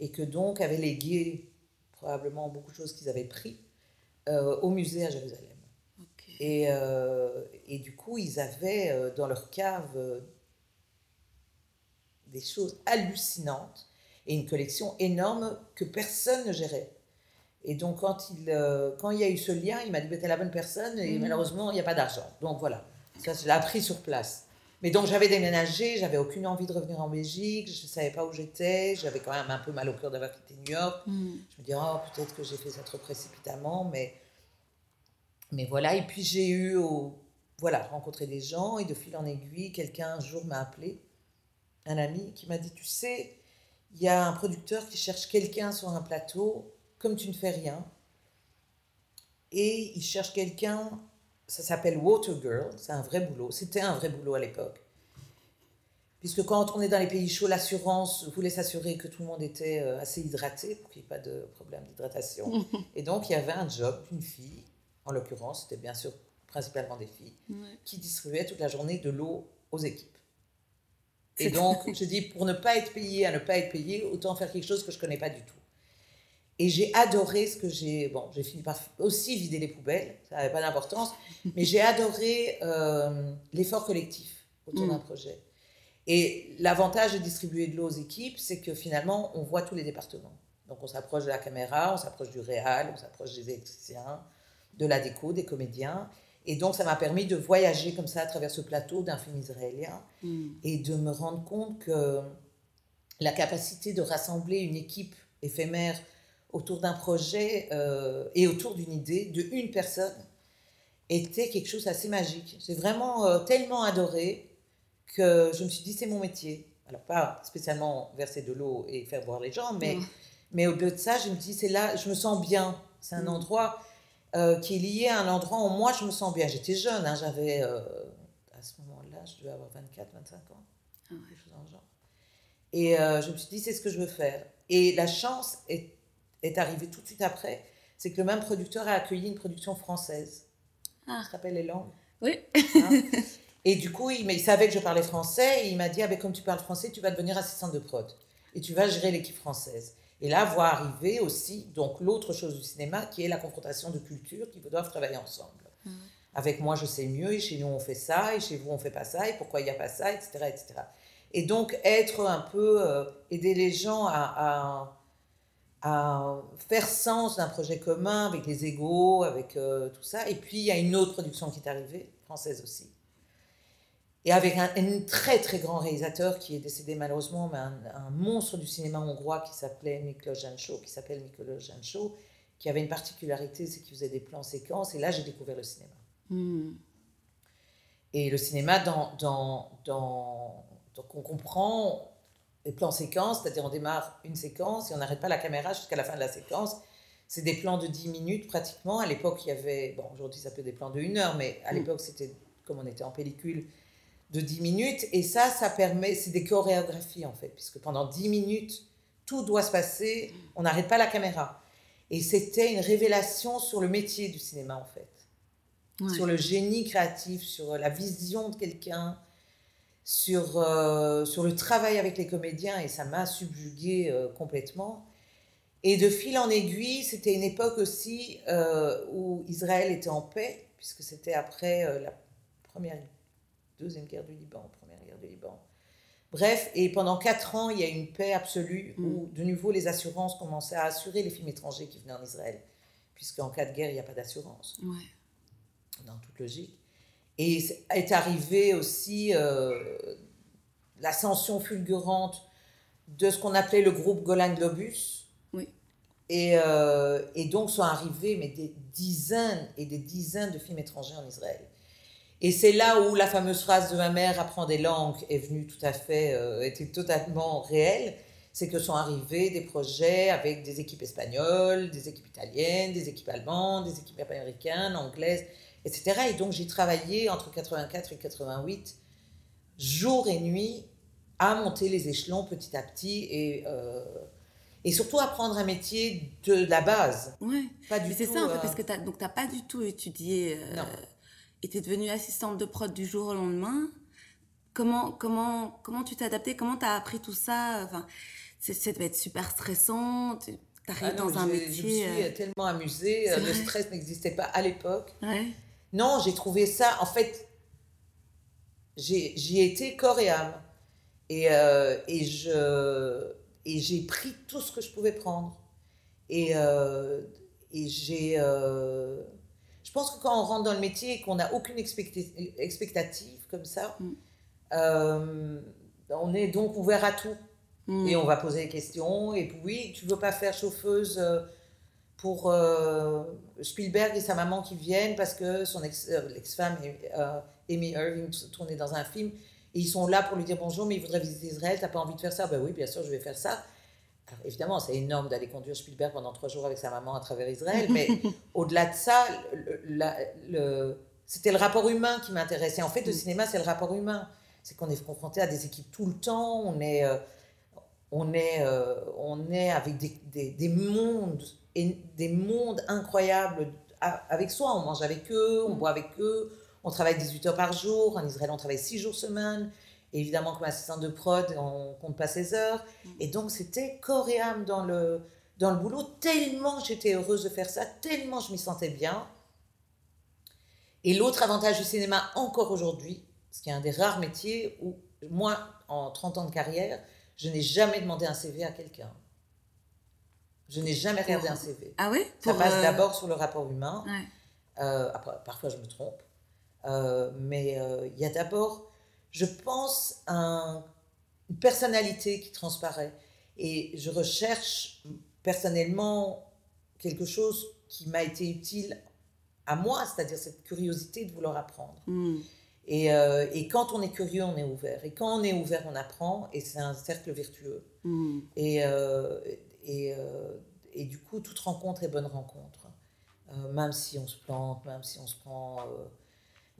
et que donc avaient légué probablement beaucoup de choses qu'ils avaient pris euh, au musée à Jérusalem. Et, euh, et du coup, ils avaient dans leur cave des choses hallucinantes et une collection énorme que personne ne gérait. Et donc, quand il, euh, quand il y a eu ce lien, il m'a dit T'es la bonne personne, et Mhm. malheureusement, il n'y a pas d'argent. Donc voilà, ça, je l'ai appris sur place. Mais donc, j'avais déménagé, j'avais aucune envie de revenir en Belgique, je ne savais pas où j'étais, j'avais quand même un peu mal au cœur d'avoir quitté New York. Mm. Je me dis Oh, peut-être que j'ai fait ça trop précipitamment, mais, mais voilà. Et puis, j'ai eu, au- voilà, rencontré des gens, et de fil en aiguille, quelqu'un un jour m'a appelé, un ami, qui m'a dit Tu sais, il y a un producteur qui cherche quelqu'un sur un plateau, comme tu ne fais rien. Et il cherche quelqu'un, ça s'appelle Water Girl, c'est un vrai boulot. C'était un vrai boulot à l'époque. Puisque quand on est dans les pays chauds, l'assurance voulait s'assurer que tout le monde était euh, assez hydraté pour qu'il n'y ait pas de problème d'hydratation. Et donc, il y avait un job d'une fille, en l'occurrence, c'était bien sûr principalement des filles, Ouais. qui distribuait toute la journée de l'eau aux équipes. Et donc, je dis, pour ne pas être payé à ne pas être payé, autant faire quelque chose que je ne connais pas du tout. Et j'ai adoré ce que j'ai... Bon, j'ai fini par aussi vider les poubelles, ça n'avait pas d'importance, mais j'ai adoré euh, l'effort collectif autour Mm. d'un projet. Et l'avantage de distribuer de l'eau aux équipes, c'est que finalement, on voit tous les départements. Donc, on s'approche de la caméra, on s'approche du réal, on s'approche des électriciens, de la déco, des comédiens. Et donc, ça m'a permis de voyager comme ça à travers ce plateau d'un film israélien Mm. et de me rendre compte que la capacité de rassembler une équipe éphémère autour d'un projet euh, et autour d'une idée de une personne était quelque chose d'assez magique. J'ai vraiment euh, tellement adoré que je me suis dit c'est mon métier. Alors pas spécialement verser de l'eau et faire boire les gens, mais, Mm. mais au-delà de ça, je me dis c'est là, je me sens bien. C'est un Mm. endroit euh, qui est lié à un endroit où moi je me sens bien. J'étais jeune, hein, j'avais euh, à ce moment-là, je devais avoir 24, 25 ans Ah ouais. quelque chose dans le genre. Et euh, je me suis dit, c'est ce que je veux faire. Et la chance est, est arrivée tout de suite après, c'est que le même producteur a accueilli une production française. Ah. Ça s'appelle Les Langues. Oui. hein. et du coup, il, mais il savait que je parlais français, et il m'a dit, ah, ben, comme tu parles français, tu vas devenir assistante de prod. Et tu vas gérer l'équipe française. Et là, voit arriver aussi donc l'autre chose du cinéma, qui est la confrontation de cultures qui doivent travailler ensemble. Mhm. Avec moi, je sais mieux, et chez nous, on fait ça, et chez vous, on fait pas ça, et pourquoi il n'y a pas ça, etc., etc. Et donc, être un peu, euh, aider les gens à, à, à faire sens d'un projet commun avec les égaux, avec euh, tout ça. Et puis, il y a une autre production qui est arrivée, française aussi. Et avec un, un très très grand réalisateur qui est décédé malheureusement, mais un, un monstre du cinéma hongrois qui s'appelait Miklos Jancho, qui s'appelle Miklos Jancho, qui avait une particularité, c'est qu'il faisait des plans séquences. Et là, j'ai découvert le cinéma. Mm. Et le cinéma, dans, dans, dans, donc on comprend les plans séquences, c'est-à-dire on démarre une séquence et on n'arrête pas la caméra jusqu'à la fin de la séquence. C'est des plans de 10 minutes pratiquement. À l'époque, il y avait, bon, aujourd'hui ça peut être des plans de 1 heure, mais à Mm. l'époque, c'était comme on était en pellicule, de 10 minutes. Et ça, ça permet, c'est des chorégraphies en fait, puisque pendant 10 minutes, tout doit se passer, on n'arrête pas la caméra. Et c'était une révélation sur le métier du cinéma en fait Ouais. sur le génie créatif, sur la vision de quelqu'un, sur, euh, sur le travail avec les comédiens, et ça m'a subjugué euh, complètement. Et de fil en aiguille, c'était une époque aussi euh, où Israël était en paix, puisque c'était après la première, deuxième guerre du Liban, première guerre du Liban. Bref, et pendant quatre ans, il y a eu une paix absolue Mm. où de nouveau les assurances commençaient à assurer les films étrangers qui venaient en Israël, puisqu'en cas de guerre, il n'y a pas d'assurance Ouais. dans toute logique. Et est arrivée aussi euh, l'ascension fulgurante de ce qu'on appelait le groupe Golan Globus. Oui. Et, euh, et donc sont arrivés mais des dizaines et des dizaines de films étrangers en Israël. Et c'est là où la fameuse phrase de ma mère apprend des langues est venue tout à fait, euh, était totalement réelle. C'est que sont arrivés des projets avec des équipes espagnoles, des équipes italiennes, des équipes allemandes, des équipes américaines, anglaises, etc. Et donc j'ai travaillé entre 84 et 88, jour et nuit, à monter les échelons petit à petit et, euh, et surtout apprendre un métier de la base. Ouais. Pas du c'est ça en fait, euh, parce que donc t'as pas du tout étudié euh. Et t'es devenue assistante de prod du jour au lendemain. Comment, comment, comment tu t'es adaptée? Comment t'as appris tout ça? Enfin, c'est, ça devait être super stressant. Tu arrives Ah dans un métier. Je me suis euh, tellement amusée. euh, Le stress n'existait pas à l'époque. Ouais. Non, j'ai trouvé ça, en fait, j'y ai été corps et âme. Et, euh, et, je, et j'ai pris tout ce que je pouvais prendre. Et, euh, et j'ai. euh, je pense que quand on rentre dans le métier et qu'on n'a aucune expectative comme ça, Mm. euh, on est donc ouvert à tout. Mm. Et on va poser des questions. Et puis, oui, tu veux pas faire chauffeuse euh, pour euh, Spielberg et sa maman qui viennent parce que son ex, euh, Amy Irving, tournait dans un film. Et ils sont là pour lui dire bonjour, mais ils voudraient visiter Israël. T'as pas envie de faire ça? Ben oui, bien sûr, je vais faire ça. Évidemment, c'est énorme d'aller conduire Spielberg pendant trois jours avec sa maman à travers Israël. Mais au-delà de ça, c'était le rapport humain qui m'intéressait. En fait, le Mm. cinéma, c'est le rapport humain. C'est qu'on est confronté à des équipes tout le temps. On est, euh, on est, euh, on est avec des, des, des mondes, et des mondes incroyables avec soi. On mange avec eux, on Mm. boit avec eux, on travaille 18 heures par jour. En Israël, on travaille 6 jours semaine. Et évidemment, comme assistante de prod, on compte pas ses heures. Et donc, c'était corps et âme dans le, dans le boulot, tellement j'étais heureuse de faire ça, tellement je m'y sentais bien. Et l'autre avantage du cinéma, encore aujourd'hui, ce qui est un des rares métiers où, moi, en 30 ans de carrière, je n'ai jamais demandé un CV à quelqu'un. Je n'ai jamais regardé un CV. Ah oui Ça passe euh, d'abord sur le rapport humain. ouais. Euh, après, parfois, je me trompe. Euh, mais il y a d'abord, je pense, un- une personnalité qui transparaît. Et je recherche personnellement quelque chose qui m'a été utile à moi, c'est-à-dire cette curiosité de vouloir apprendre. Mm. Et, euh, et quand on est curieux, on est ouvert. Et quand on est ouvert, on apprend. Et c'est un cercle vertueux. Mm. Et, euh, et, euh, et du coup, toute rencontre est bonne rencontre. Même si on se plante, même si on se prend.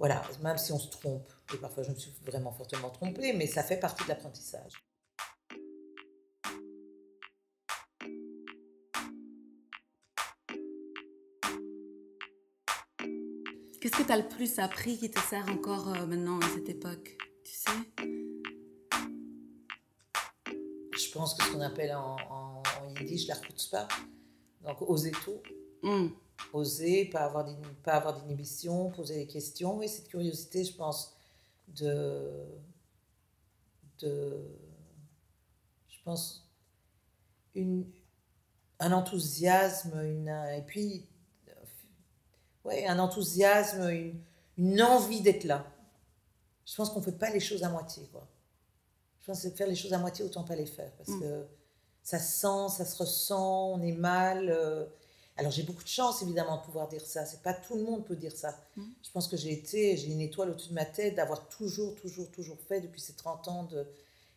Voilà, même si on se trompe. Et parfois, je me suis vraiment fortement trompée, mais ça fait partie de l'apprentissage. Qu'est-ce que tu as le plus appris qui te sert encore euh, maintenant à cette époque Tu sais? Je pense que ce qu'on appelle en, en, en yiddish la chutzpah, donc oser tout, Mm. Oser, pas avoir pas avoir d'inhibition, poser des questions, et cette curiosité, je pense, de, de je pense, une, un enthousiasme, une, et puis, ouais, un enthousiasme, une, une envie d'être là. Je pense qu'on ne fait pas les choses à moitié, quoi. Je pense que faire les choses à moitié, autant pas les faire, parce Mm. que ça se sent, ça se ressent, on est mal. euh. Alors j'ai beaucoup de chance, évidemment, de pouvoir dire ça. C'est pas tout le monde peut dire ça. Mm. Je pense que j'ai été, j'ai une étoile au-dessus de ma tête d'avoir toujours, toujours, toujours fait, depuis ces 30 ans de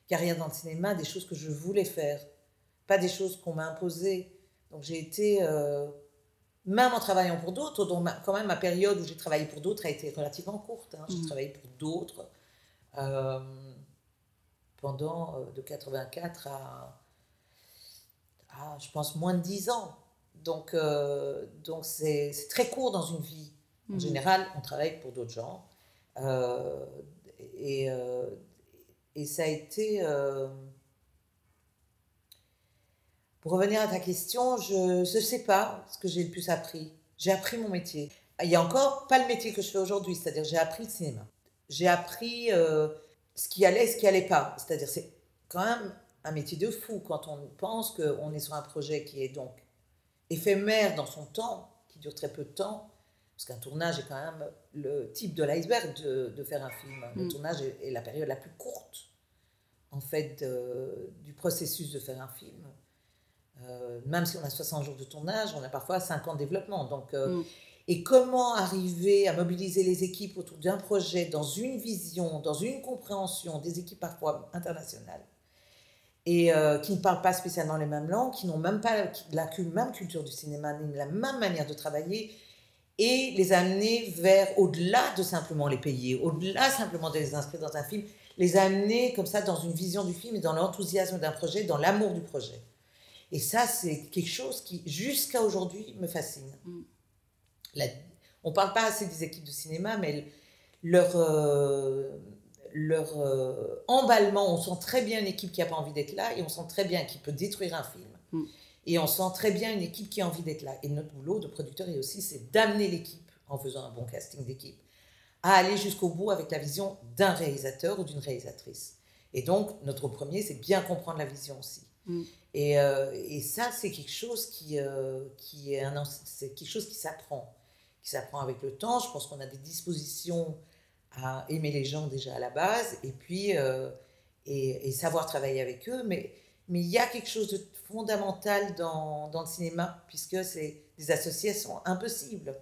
carrière dans le cinéma, des choses que je voulais faire, pas des choses qu'on m'a imposées. Donc j'ai été, euh, même en travaillant pour d'autres, dont ma- quand même ma période où j'ai travaillé pour d'autres a été relativement courte. hein. J'ai Mhm. travaillé pour d'autres euh, pendant euh, de 84 à, à, je pense, moins de 10 ans. Donc, euh, donc c'est c'est très court dans une vie. En Mhm. général, on travaille pour d'autres gens. Euh, et, euh, et ça a été... pour revenir à ta question, je ne sais pas ce que j'ai le plus appris. J'ai appris mon métier. Il y a encore pas le métier que je fais aujourd'hui, c'est-à-dire j'ai appris le cinéma. J'ai appris ce qui allait et ce qui allait pas. C'est-à-dire c'est quand même un métier de fou quand on pense qu'on est sur un projet qui est donc éphémère dans son temps, qui dure très peu de temps, parce qu'un tournage est quand même le type de l'iceberg de, de faire un film. Le Mm. tournage est, est la période la plus courte, en fait, de- du processus de faire un film. Euh, même si on a 60 jours de tournage, on a parfois 5 ans de développement. Donc, euh, Mm. Et comment arriver à mobiliser les équipes autour d'un projet, dans une vision, dans une compréhension, des équipes parfois internationales, et euh, qui ne parlent pas spécialement les mêmes langues, qui n'ont même pas la même culture du cinéma, ni la même manière de travailler, et les amener vers au-delà de simplement les payer, au-delà simplement de les inscrire dans un film, les amener comme ça dans une vision du film et dans l'enthousiasme d'un projet, dans l'amour du projet. Et ça, c'est quelque chose qui, jusqu'à aujourd'hui, me fascine. Mm. La- on ne parle pas assez des équipes de cinéma, mais leur, euh, leur euh, emballement, on sent très bien une équipe qui n'a pas envie d'être là, et on sent très bien qui peut détruire un film. Mm. Et on sent très bien une équipe qui a envie d'être là. Et notre boulot de producteur est aussi, c'est d'amener l'équipe, en faisant un bon casting d'équipe, à aller jusqu'au bout avec la vision d'un réalisateur ou d'une réalisatrice. Et donc, notre premier, c'est bien comprendre la vision aussi. Mm. Et, euh, et, ça, c'est quelque chose qui, euh, qui est un, c'est quelque chose qui s'apprend, qui s'apprend avec le temps. Je pense qu'on a des dispositions à aimer les gens déjà à la base, et puis euh, et, et, savoir travailler avec eux. Mais mais il y a quelque chose de fondamental dans, dans le cinéma, puisque c'est des associations impossibles.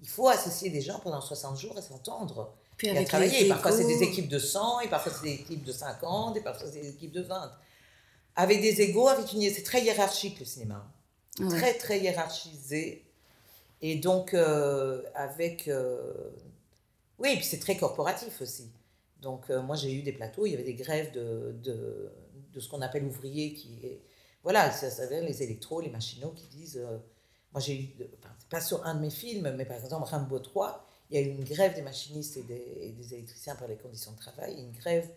Il faut associer des gens pendant 60 jours et s'entendre. Puis et à travailler. parfois, c'est des équipes de 100, et parfois, c'est des équipes de 50, et parfois, c'est des équipes de 20 avec des égaux, avec une... c'est très hiérarchique le cinéma. Très, très hiérarchisé. Et donc, euh, avec. Euh, oui, et puis c'est très corporatif aussi. Donc, euh, moi, j'ai eu des plateaux, il y avait des grèves de, de, de ce qu'on appelle ouvriers qui. Voilà, ça, ça les électros, les machinaux qui disent. moi, j'ai eu. Enfin, pas sur un de mes films, mais par exemple, Rambo 3, il y a eu une grève des machinistes et des, et des électriciens par les conditions de travail. Une grève,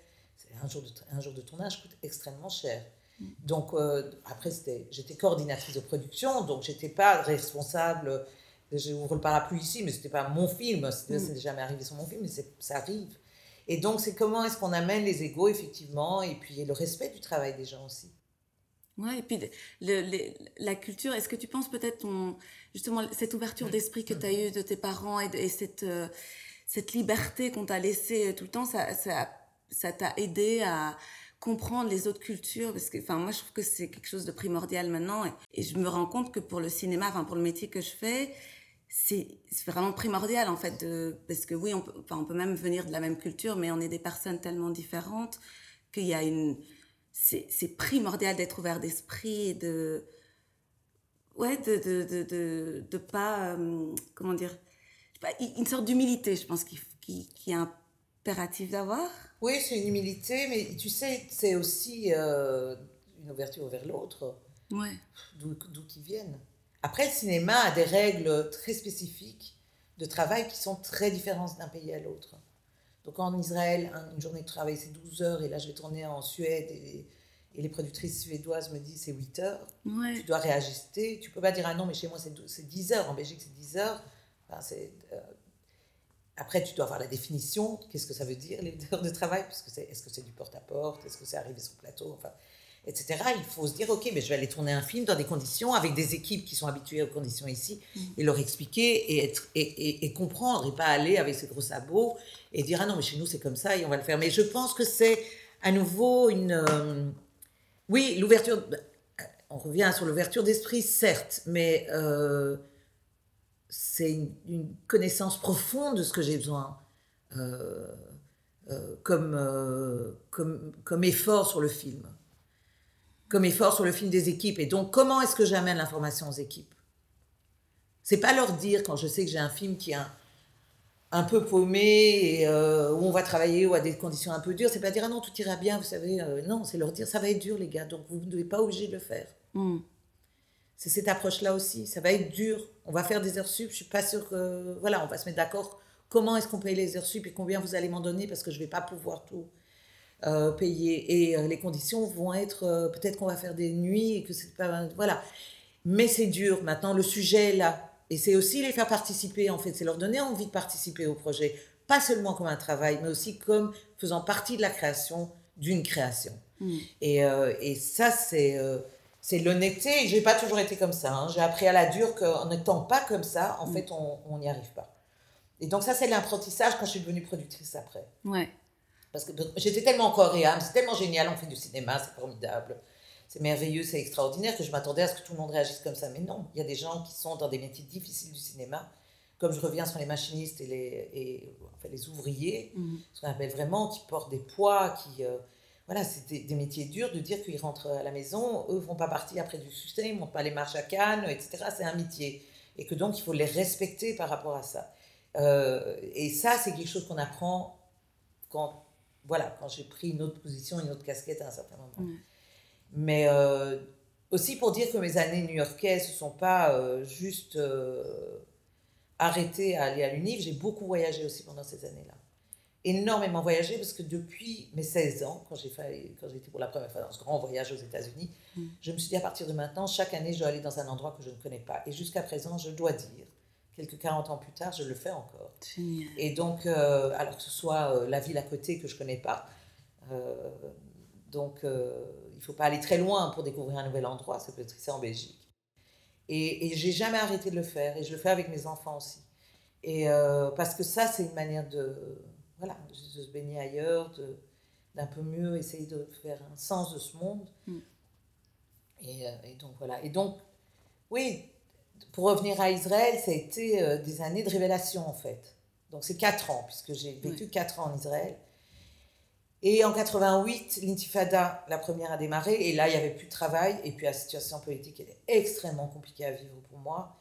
un jour, de, un jour de tournage coûte extrêmement cher. Donc, euh, après, j'étais coordinatrice de production, donc j'étais pas responsable. J'ouvre le parapluie ici, mais c'était pas mon film. C'est mm. jamais arrivé sur mon film, mais ça arrive. Et donc, c'est comment est-ce qu'on amène les égaux, effectivement, et puis le respect du travail des gens aussi. Ouais, et puis le, la culture, est-ce que tu penses peut-être justement cette ouverture d'esprit que tu as eue de tes parents et, cette, euh, cette liberté qu'on t'a laissée tout le temps, ça t'a ça, t'a aidé à, comprendre les autres cultures? Parce que enfin moi je trouve que c'est quelque chose de primordial maintenant et, je me rends compte que pour le cinéma enfin pour le métier que je fais c'est vraiment primordial en fait de, parce que oui on peut enfin, on peut même venir de la même culture mais on est des personnes tellement différentes qu'il y a une c'est primordial d'être ouvert d'esprit et de ouais de de de de, de pas euh, comment dire pas, une sorte d'humilité je pense qui qui, qui est impératif d'avoir oui, c'est une humilité, mais tu sais, c'est aussi euh, une ouverture vers l'autre. Ouais. D'où qu'ils viennent. Après, le cinéma a des règles très spécifiques de travail qui sont très différentes d'un pays à l'autre. Donc en Israël, une journée de travail, c'est 12 heures, et là, je vais tourner en Suède, et, les productrices suédoises me disent c'est 8 heures. Ouais. Tu dois réajuster. Tu peux pas dire, ah non, mais chez moi, c'est 10 heures. En Belgique, c'est 10 heures. Enfin. Euh, après, tu dois avoir la définition, qu'est-ce que ça veut dire les heures de travail, parce que c'est, est-ce que c'est du porte-à-porte, est-ce que c'est arrivé sur le plateau, enfin, etc. Il faut se dire, ok, mais je vais aller tourner un film dans des conditions, avec des équipes qui sont habituées aux conditions ici, mm. et leur expliquer et, être, et, et, comprendre, et pas aller avec ses gros sabots et dire, ah non, mais chez nous c'est comme ça et on va le faire. Mais je pense que c'est à nouveau une... Euh, oui, l'ouverture... On revient sur l'ouverture d'esprit, certes, mais... Euh, c'est une, connaissance profonde de ce que j'ai besoin comme, euh, comme, comme effort sur le film, comme effort sur le film des équipes. Et donc, comment est-ce que j'amène l'information aux équipes? C'est pas leur dire quand je sais que j'ai un film qui est un, un peu paumé et où on va travailler ou à des conditions un peu dures, c'est pas dire ah non tout ira bien, vous savez, non, c'est leur dire ça va être dur les gars, donc vous ne devez pas obligé de le faire. Hmm. C'est cette approche-là aussi. Ça va être dur. On va faire des heures sup. Je suis pas sûre que. Voilà, on va se mettre d'accord. Comment est-ce qu'on paye les heures sup et combien vous allez m'en donner parce que je vais pas pouvoir tout euh, payer. Et euh, les conditions vont être. Euh, peut-être qu'on va faire des nuits et que c'est pas. Voilà. Mais c'est dur. Maintenant, le sujet est là. Et c'est aussi les faire participer, en fait. C'est leur donner envie de participer au projet. Pas seulement comme un travail, mais aussi comme faisant partie de la création d'une création. Mm. Et, et, ça, c'est c'est l'honnêteté. Je n'ai pas toujours été comme ça. Hein. J'ai appris à la dure qu'en n'étant pas comme ça, en mm. fait, on n'y arrive pas. Et donc ça, c'est l'apprentissage quand je suis devenue productrice après. Ouais. Parce que j'étais tellement âme, c'est tellement génial, on fait du cinéma, c'est formidable, c'est merveilleux, c'est extraordinaire, que je m'attendais à ce que tout le monde réagisse comme ça. Mais non, il y a des gens qui sont dans des métiers difficiles du cinéma, comme je reviens sur les machinistes et les, et, enfin, les ouvriers, mm. ce qu'on appelle vraiment, qui portent des poids, qui... Euh, voilà, c'est des, métiers durs de dire qu'ils rentrent à la maison, eux vont pas partir après du succès, ils montent pas les marches à Cannes, etc. C'est un métier. Et que donc, il faut les respecter par rapport à ça. Euh, et ça, c'est quelque chose qu'on apprend quand, voilà, quand j'ai pris une autre position, une autre casquette à un certain moment. Mais euh, aussi pour dire que mes années new-yorkaises ne sont pas euh, juste arrêtées à aller à l'UNIV, j'ai beaucoup voyagé aussi pendant ces années-là énormément voyagé parce que depuis mes 16 ans, quand j'ai quand j'ai été pour la première fois dans ce grand voyage aux États-Unis, mm. je me suis dit à partir de maintenant, chaque année, je dois aller dans un endroit que je ne connais pas. Et jusqu'à présent, je dois dire, quelques 40 ans plus tard, je le fais encore. Et donc, euh, alors que ce soit euh, la ville à côté que je ne connais pas, euh, Donc, il ne faut pas aller très loin pour découvrir un nouvel endroit. Ça peut être ici en Belgique. Et, et j'ai jamais arrêté de le faire. Et je le fais avec mes enfants aussi. Et parce que ça, c'est une manière de, voilà, de se baigner ailleurs, de, d'un peu mieux essayer de faire un sens de ce monde. Mm. Et, et donc, voilà. Et donc, oui, pour revenir à Israël, ça a été euh, des années de révélation, en fait. Donc, c'est quatre ans, puisque j'ai vécu quatre ans en Israël. Et en 88, l'intifada, la première a démarré, et là, il n'y avait plus de travail, et puis la situation politique était extrêmement compliquée à vivre pour moi.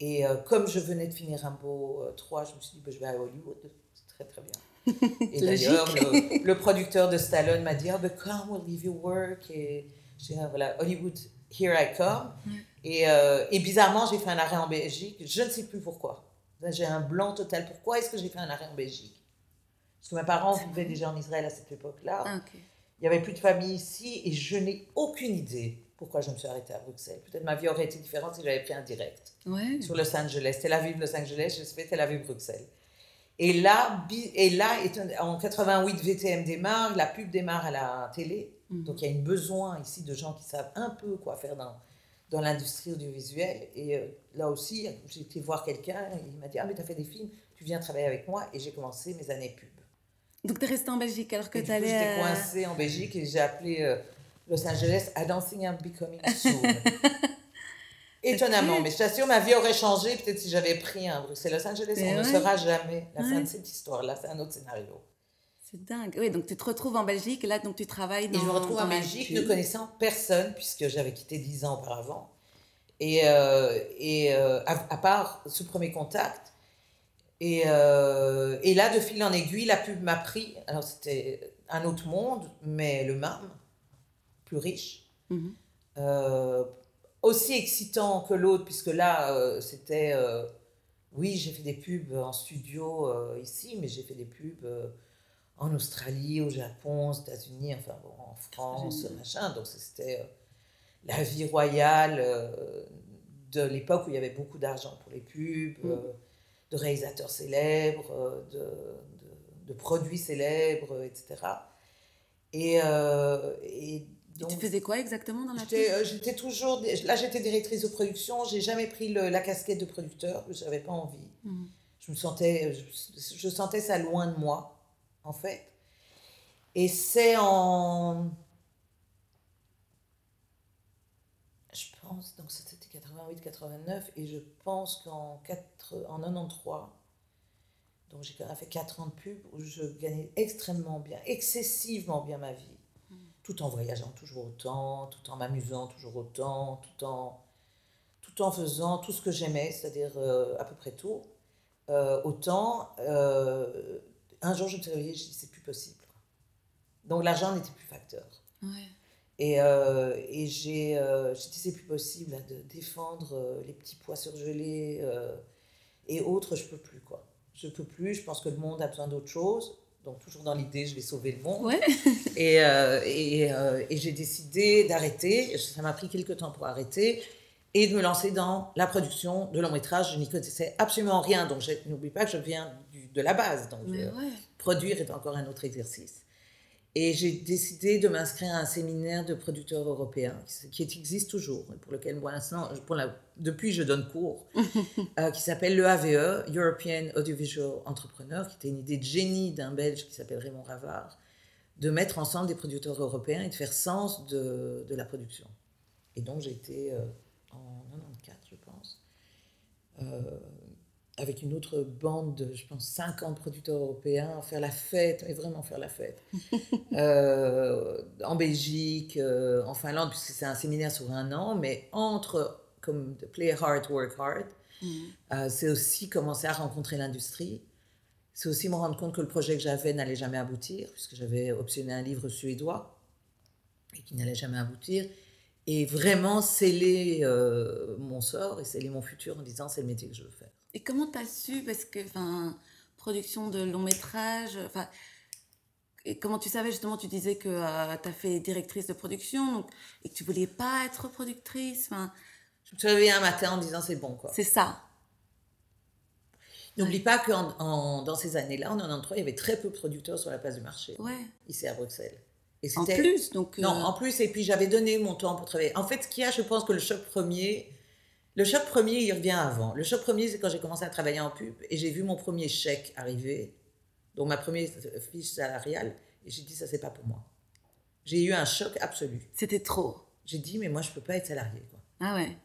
Et euh, comme je venais de finir un beau 3, je me suis dit, bah, je vais à Hollywood. C'est très, très bien. Et d'ailleurs, le, le producteur de Stallone m'a dit, oh, but come, we'll give you work. Et j'ai dit, ah, voilà, Hollywood, here I come. Et, euh, et bizarrement, j'ai fait un arrêt en Belgique. Je ne sais plus pourquoi. J'ai un blanc total. Pourquoi est-ce que j'ai fait un arrêt en Belgique? Parce que mes parents vivaient déjà en Israël à cette époque-là. Ah. Il n'y avait plus de famille ici et je n'ai aucune idée pourquoi je me suis arrêtée à Bruxelles. Peut-être ma vie aurait été différente si j'avais pris un direct Ouais. sur Los Angeles. Tel Aviv, Los Angeles, j'ai fait Tel Aviv, Bruxelles. Et là, et là en 88, VTM démarre, la pub démarre à la télé. Mhm. Donc il y a un besoin ici de gens qui savent un peu quoi faire dans, dans l'industrie audiovisuelle. Et euh, là aussi, j'ai été voir quelqu'un, il m'a dit Ah, mais tu as fait des films, tu viens travailler avec moi. Et j'ai commencé mes années pub. Donc, tu es resté en Belgique alors que tu coup, j'étais allais. coincée en Belgique et j'ai appelé euh, Los Angeles don't think I'm becoming soon. Étonnamment, mais je t'assure, ma vie aurait changé peut-être si j'avais pris un Bruxelles Los Angeles. Mais on ne saura jamais la fin de cette histoire-là. C'est un autre scénario. C'est dingue. Oui, donc tu te retrouves en Belgique et là, donc tu travailles Et dans. je me retrouve en Belgique ne connaissant personne, puisque j'avais quitté dix ans auparavant. Et, euh, et euh, à, à part ce premier contact. Et, euh, et là, de fil en aiguille, la pub m'a pris. Alors, c'était un autre monde, mais le même, plus riche. Mhm. Aussi excitant que l'autre, puisque là, c'était. oui, j'ai fait des pubs en studio ici, mais j'ai fait des pubs en Australie, au Japon, aux États-Unis, enfin bon, en France, machin. Donc c'était euh, la vie royale euh, de l'époque où il y avait beaucoup d'argent pour les pubs, Mm. euh, de réalisateurs célèbres, de, de- de produits célèbres, etc. Et, euh, et Et donc, tu faisais quoi exactement dans la pub? J'étais, toujours. Là, j'étais directrice de production. J'ai jamais pris le- la casquette de producteur. Je n'avais pas envie. Mhm. Je me sentais. Je, je sentais ça loin de moi, en fait. Et c'est en. Je pense. Donc, c'était 88-89. Et je pense qu'en 4, en 93. Donc, j'ai quand même fait 4 ans de pub où je gagnais extrêmement bien, excessivement bien ma vie tout en voyageant toujours autant, tout en m'amusant toujours autant, tout en, tout en faisant tout ce que j'aimais, c'est-à-dire euh, à peu près tout, euh, autant. euh, un jour, je me suis réveillée, je dit, c'est plus possible. Donc l'argent n'était plus facteur. Ouais. Et, euh, et j'ai euh, dit, c'est plus possible là, de défendre euh, les petits pois surgelés euh, et autres, je peux plus. quoi. Je peux plus, je pense que le monde a besoin d'autre chose. Donc toujours dans l'idée, je vais sauver le monde. Ouais. Et, et, et j'ai décidé d'arrêter. Ça m'a pris quelques temps pour arrêter et de me lancer dans la production de long métrage. Je n'y connaissais absolument rien. Donc n'oublie pas que je viens du- de la base. Donc euh, produire est encore un autre exercice. Et j'ai décidé de m'inscrire à un séminaire de producteurs européens qui, qui existe toujours, et pour lequel l'instant, pour la- depuis je donne cours, euh, qui s'appelle le AVE, European Audiovisual Entrepreneur, qui était une idée de génie d'un Belge qui s'appelle Raymond Ravard, de mettre ensemble des producteurs européens et de faire sens de, de la production. Et donc j'ai été euh, en 94, je pense, euh, avec une autre bande de, je pense, 50 producteurs européens, faire la fête, et vraiment faire la fête. Euh, en Belgique, euh, en Finlande, puisque c'est un séminaire sur un an, mais entre, comme de Play Hard, Work Hard, euh, c'est aussi commencer à rencontrer l'industrie. C'est aussi me rendre compte que le projet que j'avais n'allait jamais aboutir, puisque j'avais optionné un livre suédois et qui n'allait jamais aboutir. Et vraiment sceller euh, mon sort et sceller mon futur en disant c'est le métier que je veux faire. Et comment tu as su? Parce que, enfin, production de long métrage, enfin. Et comment tu savais? Justement, tu disais que tu as fait directrice de production donc, et que tu voulais pas être productrice. Enfin, Je me suis réveillée un matin en disant c'est bon quoi. c'est ça. N'oublie pas que dans ces années-là, en 93, il y avait très peu de producteurs sur la place du marché, Ouais. ici à Bruxelles. Et En plus, donc. Non, euh, en plus, et puis j'avais donné mon temps pour travailler. En fait, ce qu'il y a, je pense que le choc premier, le choc premier, il revient avant. Le choc premier, c'est quand j'ai commencé à travailler en pub et j'ai vu mon premier chèque arriver, donc ma première fiche salariale, et j'ai dit, ça, c'est pas pour moi. J'ai eu un choc absolu. C'était trop. J'ai dit, mais moi, je peux pas être salarié. Ah ouais.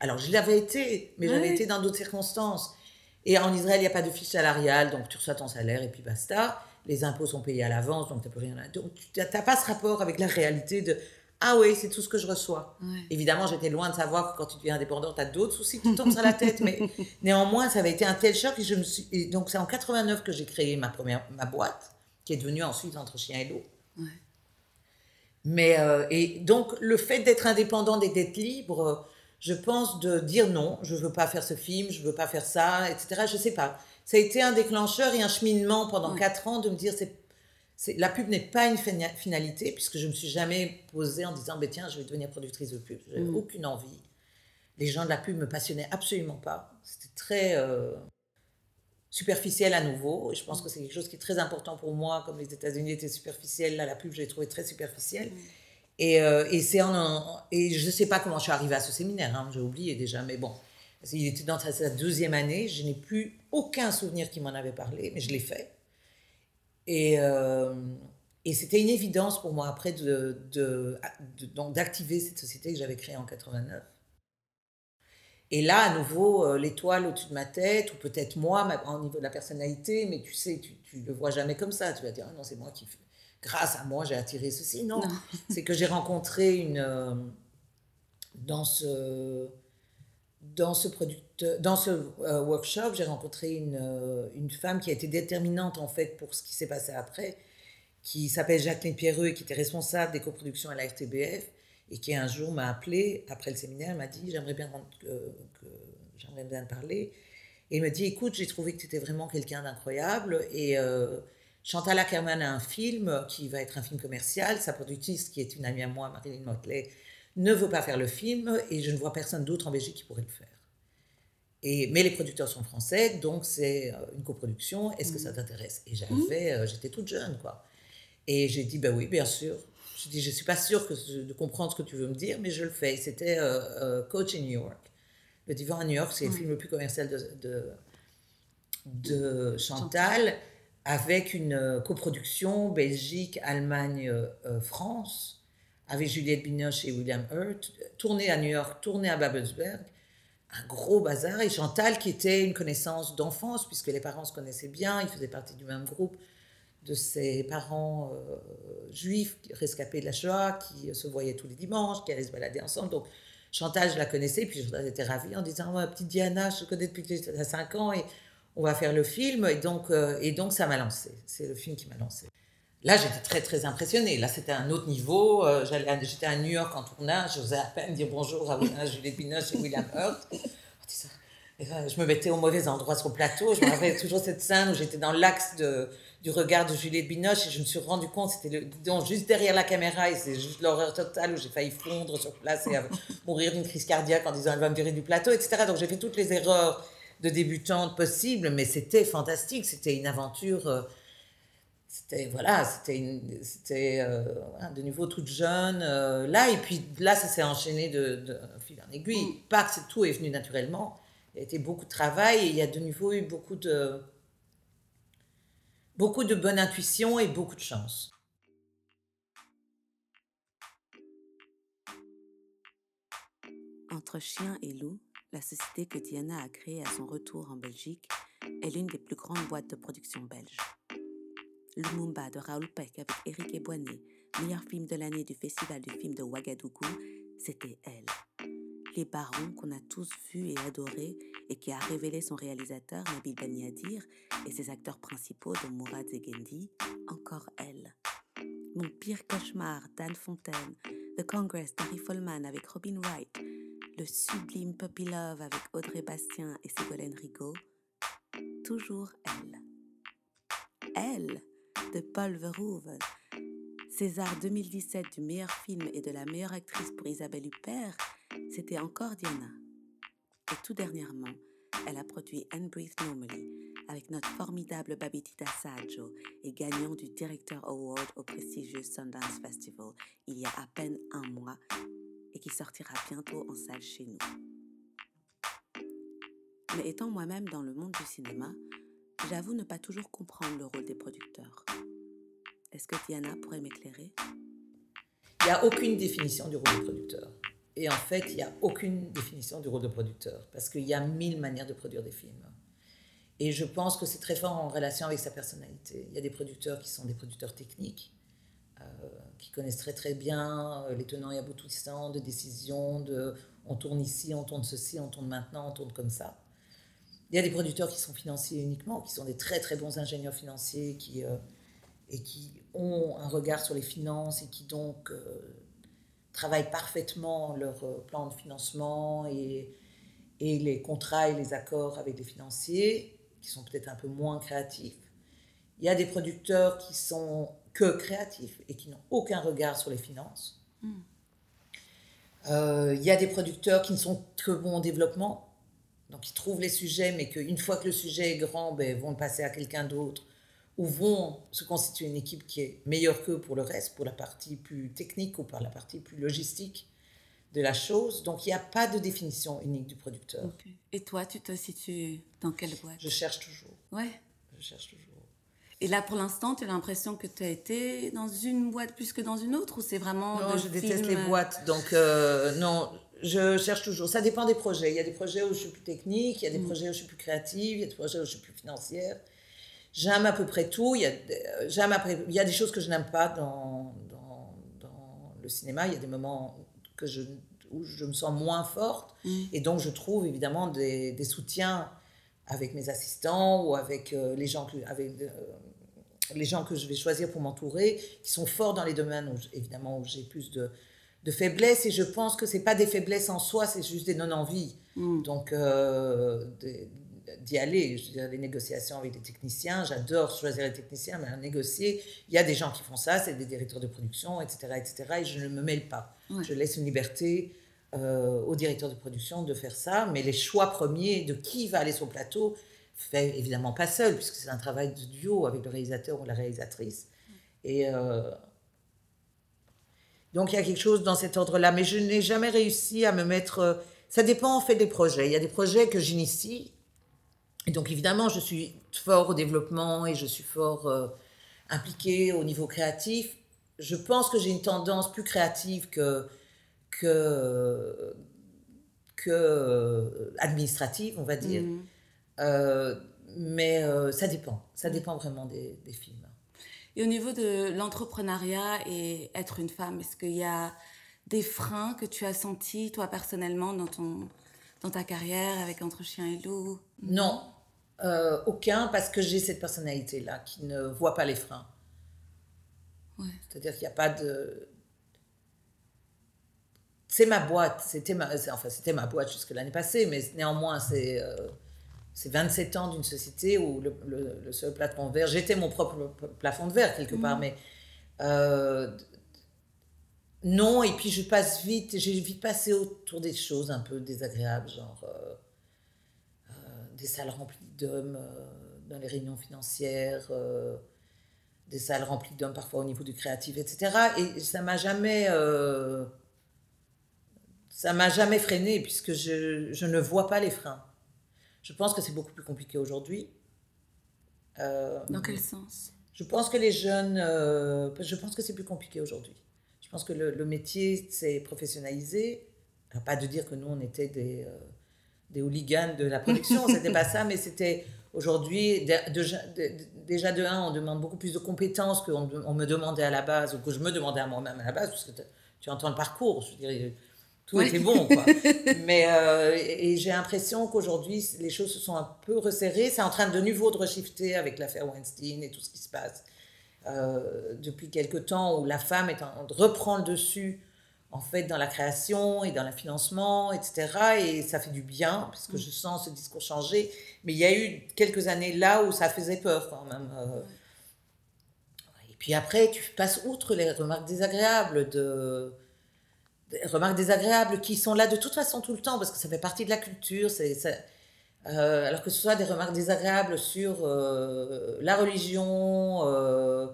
Alors, je l'avais été, mais j'avais été dans d'autres circonstances. Et en Israël, il n'y a pas de fiche salariale, donc tu reçois ton salaire et puis basta. Les impôts sont payés à l'avance, donc tu n'as plus rien à... Donc, tu n'as pas ce rapport avec la réalité de « Ah oui, c'est tout ce que je reçois Ouais. Évidemment, j'étais loin de savoir que quand tu deviens indépendant, tu as d'autres soucis qui te tombent sur la tête, mais néanmoins, ça avait été un tel choc. Et je me suis... et donc, c'est en 89 que j'ai créé ma première ma boîte, qui est devenue ensuite Entre Chien et Loup. Ouais. Mais, euh, et donc, le fait d'être indépendant et d'être libre, euh, je pense de dire non, je veux pas faire ce film, je veux pas faire ça, etc. Je sais pas. Ça a été un déclencheur et un cheminement pendant quatre ans de me dire, c'est, la pub n'est pas une fina- finalité, puisque je me suis jamais posée en disant, ben tiens, je vais devenir productrice de pub. J'avais Mm. aucune envie. Les gens de la pub me passionnaient absolument pas. C'était très euh, superficiel à nouveau. Et je pense que c'est quelque chose qui est très important pour moi, comme les États-Unis étaient superficiels, là, la pub, j'ai trouvé très superficielle. Et, euh, et, c'est et je ne sais pas comment je suis arrivée à ce séminaire, hein, j'ai oublié déjà, mais bon. Il était dans sa deuxième année, je n'ai plus aucun souvenir qui m'en avait parlé, mais je l'ai fait. Et, euh, et c'était une évidence pour moi après de, de, de- donc d'activer cette société que j'avais créée en 89. Et là, à nouveau, euh, l'étoile au-dessus de ma tête, ou peut-être moi, ma- au niveau de la personnalité, mais tu sais, tu ne le vois jamais comme ça. Tu vas dire, ah non, c'est moi qui, grâce à moi, j'ai attiré ceci. Non, Non. c'est que j'ai rencontré une. euh, dans ce, dans ce, euh, workshop, j'ai rencontré une, euh, une femme qui a été déterminante en fait pour ce qui s'est passé après, qui s'appelle Jacqueline Pierreux et qui était responsable des coproductions à la RTBF et qui un jour m'a appelé après le séminaire, m'a dit j'aimerais bien que- j'aimerais bien te parler. Et il me dit écoute, j'ai trouvé que tu étais vraiment quelqu'un d'incroyable et euh, Chantal Ackerman a un film qui va être un film commercial. Sa productrice, qui est une amie à moi, Marilyn Motley, ne veut pas faire le film et je ne vois personne d'autre en Belgique qui pourrait le faire. Et, mais les producteurs sont français, donc c'est euh, une coproduction. Est-ce que ça t'intéresse? Et j'avais, euh, j'étais toute jeune, quoi. Et j'ai dit, ben oui, bien sûr. Je dis, je suis pas sûre que, de comprendre ce que tu veux me dire, mais je le fais. C'était euh, euh, Coach in New York. Le Divan à New York, c'est le film le plus commercial de, de, de Chantal, avec une coproduction Belgique, Allemagne, France, avec Juliette Binoche et William Hurt, tourné à New York, tourné à Babelsberg. Un gros bazar. Et Chantal, qui était une connaissance d'enfance, puisque les parents se connaissaient bien, ils faisaient partie du même groupe de ses parents euh, juifs rescapés de la Shoah, qui se voyaient tous les dimanches, qui allaient se balader ensemble. Donc Chantal, je la connaissais, puis Chantal était ravie en disant Ma petite Diana, je te connais depuis que j'étais à 5 ans et on va faire le film. Et donc, euh, et donc ça m'a lancé. C'est le film qui m'a lancé. Là, j'étais très, très impressionnée. Là, c'était un autre niveau. Euh, J'étais à New York en tournage. J'osais à peine dire bonjour à, Juliette Binoche et William Hurt. Euh, Je me mettais au mauvais endroit sur le plateau. Je me rappelle toujours cette scène où j'étais dans l'axe du regard de Juliette Binoche et je me suis rendu compte, c'était le, donc, juste derrière la caméra et c'est juste l'horreur totale où j'ai failli fondre sur place et euh, mourir d'une crise cardiaque en disant elle va me virer du plateau, etc. Donc j'ai fait toutes les erreurs de débutante possibles, mais c'était fantastique. C'était une aventure. C'était voilà, c'était une- c'était euh, de nouveau toute jeune euh, là et puis là ça s'est enchaîné de, de fil en aiguille. Pas que c'est- tout est venu naturellement. Il y a été beaucoup de travail et il y a de nouveau eu beaucoup de beaucoup de bonne intuition et beaucoup de chance. Entre chien et loup, la société que Diana a créée à son retour en Belgique est l'une des plus grandes boîtes de production belge. Lumumba de Raoul Peck avec Éric Eboinet, meilleur film de l'année du Festival du film de Ouagadougou, c'était elle. Les Barons qu'on a tous vus et adorés et qui a révélé son réalisateur Nabil Ben Yadir et ses acteurs principaux de Mourad Zegendi, encore elle. Mon pire cauchemar d'Anne Fontaine, The Congress d'Harry Folman avec Robin Wright, le sublime Puppy Love avec Audrey Bastien et Ségolène Rigaud, toujours elle. Elle, de Paul Verhoeven, César 2017 du meilleur film et de la meilleure actrice pour Isabelle Huppert, c'était encore Diana. Et tout dernièrement, elle a produit And Breathe Normally avec notre formidable Babitita Saggio et gagnant du Director Award au prestigieux Sundance Festival il y a à peine un mois et qui sortira bientôt en salle chez nous. Mais étant moi-même dans le monde du cinéma, j'avoue ne pas toujours comprendre le rôle des producteurs. Est-ce que Diana pourrait m'éclairer? Il n'y a aucune définition du rôle de producteur. Et en fait, il n'y a aucune définition du rôle de producteur, parce qu'il y a mille manières de produire des films. Et je pense que c'est très fort en relation avec sa personnalité. Il y a des producteurs qui sont des producteurs techniques, euh, qui connaissent très très bien euh, les tenants et aboutissants de décisions, de on tourne ici, on tourne ceci, on tourne maintenant, on tourne comme ça. Il y a des producteurs qui sont financiers uniquement, qui sont des très très bons ingénieurs financiers qui, euh, et qui ont un regard sur les finances et qui donc travaillent parfaitement leur plan de financement et, et les contrats et les accords avec les financiers, qui sont peut-être un peu moins créatifs. Il y a des producteurs qui sont que créatifs et qui n'ont aucun regard sur les finances. Hmm. Euh, il y a des producteurs qui ne sont que bons en développement, donc ils trouvent les sujets, mais qu'une fois que le sujet est grand, ben, vont le passer à quelqu'un d'autre, ou vont se constituer une équipe qui est meilleure qu'eux pour le reste, pour la partie plus technique ou pour la partie plus logistique de la chose. Donc il n'y a pas de définition unique du producteur. Et toi, tu te situes dans quelle boîte? Je cherche toujours. Ouais. Je cherche toujours. Et là, pour l'instant, tu as l'impression que tu as été dans une boîte plus que dans une autre ou c'est vraiment. Non, je déteste les boîtes. Donc, euh, non, je cherche toujours. Ça dépend des projets. Il y a des projets où je suis plus technique, il y a des mm. projets où je suis plus créative, il y a des projets où je suis plus financière. J'aime à peu près tout. Il y a, j'aime après, il y a des choses que je n'aime pas dans, dans, dans, le cinéma. Il y a des moments que je, où je me sens moins forte. Mm. Et donc, je trouve évidemment des, des, soutiens avec mes assistants ou avec euh, les gens que, avec, euh, les gens que je vais choisir pour m'entourer, qui sont forts dans les domaines où, évidemment, où j'ai plus de, de faiblesses. Et je pense que ce pas des faiblesses en soi, c'est juste des non-envies. Mm. Donc, euh, d'y aller. Je dire, les négociations avec des techniciens, j'adore choisir les techniciens, mais à négocier, il y a des gens qui font ça, c'est des directeurs de production, etc., etc., et je ne me mêle pas. Je laisse une liberté euh, au directeur de production de faire ça, mais les choix premiers de qui va aller sur le plateau, fait évidemment pas seul, puisque c'est un travail de duo avec le réalisateur ou la réalisatrice. Et euh, donc il y a quelque chose dans cet ordre-là, mais je n'ai jamais réussi à me mettre. Euh, ça dépend en fait des projets. Il y a des projets que j'initie, et donc évidemment je suis fort au développement et je suis fort euh, impliqué au niveau créatif. Je pense que j'ai une tendance plus créative que que que administrative, on va dire. Mmh. Euh, mais euh, ça dépend. Ça dépend vraiment des, des, films. Et au niveau de l'entrepreneuriat et être une femme, est-ce qu'il y a des freins que tu as sentis, toi, personnellement, dans, ton, dans ta carrière avec Entre Chien et Loup? Non, euh, aucun, parce que j'ai cette personnalité-là qui ne voit pas les freins. Ouais. C'est-à-dire qu'il n'y a pas de. C'est ma boîte, c'était ma, enfin, c'était ma boîte jusque l'année passée, mais néanmoins, c'est c'est 27 ans d'une société où le, le, seul plafond de verre, j'étais mon propre plafond de verre quelque part, mmh. mais euh, non, et puis je passe vite, j'ai vite passé autour des choses un peu désagréables, genre euh, euh, des salles remplies d'hommes dans les réunions financières, des salles remplies d'hommes parfois au niveau du créatif, etc. Et ça m'a jamais ça m'a jamais freiné puisque je, je, ne vois pas les freins. Je pense que c'est beaucoup plus compliqué aujourd'hui. Euh, Dans quel sens? Je pense que les jeunes, euh, je pense que c'est plus compliqué aujourd'hui. Je pense que le, métier s'est professionnalisé. pas de dire que nous on était des, euh, des hooligans de la production, c'était pas ça, mais c'était aujourd'hui déjà de un, on demande beaucoup plus de compétences qu'on on me demandait à la base ou que je me demandais à moi-même à la base, parce que tu entends le parcours. Je veux dire, tout était bon. Quoi. Mais euh, et j'ai l'impression qu'aujourd'hui, les choses se sont un peu resserrées. C'est en train de nouveau de reshifter avec l'affaire Weinstein et tout ce qui se passe euh, depuis quelque temps, où la femme est en train de reprendre le dessus en fait dans la création et dans le financement, etc. Et ça fait du bien, parce que mm. je sens ce discours changer. Mais il y a eu quelques années là où ça faisait peur quand même. Euh. Et puis après, tu passes outre les remarques désagréables de remarques désagréables qui sont là de toute façon tout le temps parce que ça fait partie de la culture. C'est, Euh, alors que ce soit des remarques désagréables sur euh, la religion, euh,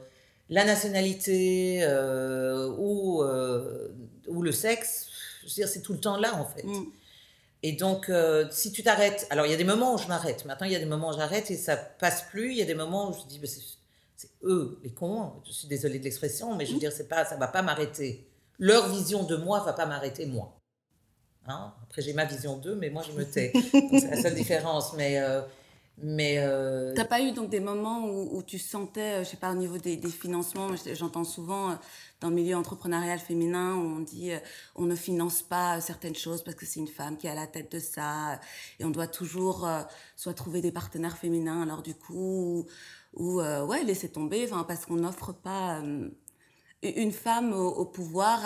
la nationalité ou, ou le sexe, je veux dire, c'est tout le temps là en fait. Mm. Et donc, si tu t'arrêtes, alors il y a des moments où je m'arrête. Maintenant, il y a des moments où j'arrête et ça passe plus. Il y a des moments où je dis, bah, c'est c'est eux les cons. Je suis désolée de l'expression, mais je veux dire, c'est pas, ça va pas m'arrêter. Leur vision de moi va pas m'arrêter moi. Hein? Après, j'ai ma vision d'eux, mais moi je me tais. C'est la seule différence. Mais, euh, mais euh, T'as pas eu donc des moments où, où tu sentais, euh, je sais pas, au niveau des, des financements, j'entends souvent euh, dans le milieu entrepreneurial féminin, où on dit on ne finance pas certaines choses parce que c'est une femme qui est à la tête de ça, et on doit toujours euh, soit trouver des partenaires féminins, alors du coup, ou, ou, euh, ouais, laisser tomber, enfin, parce qu'on n'offre pas une femme au, au pouvoir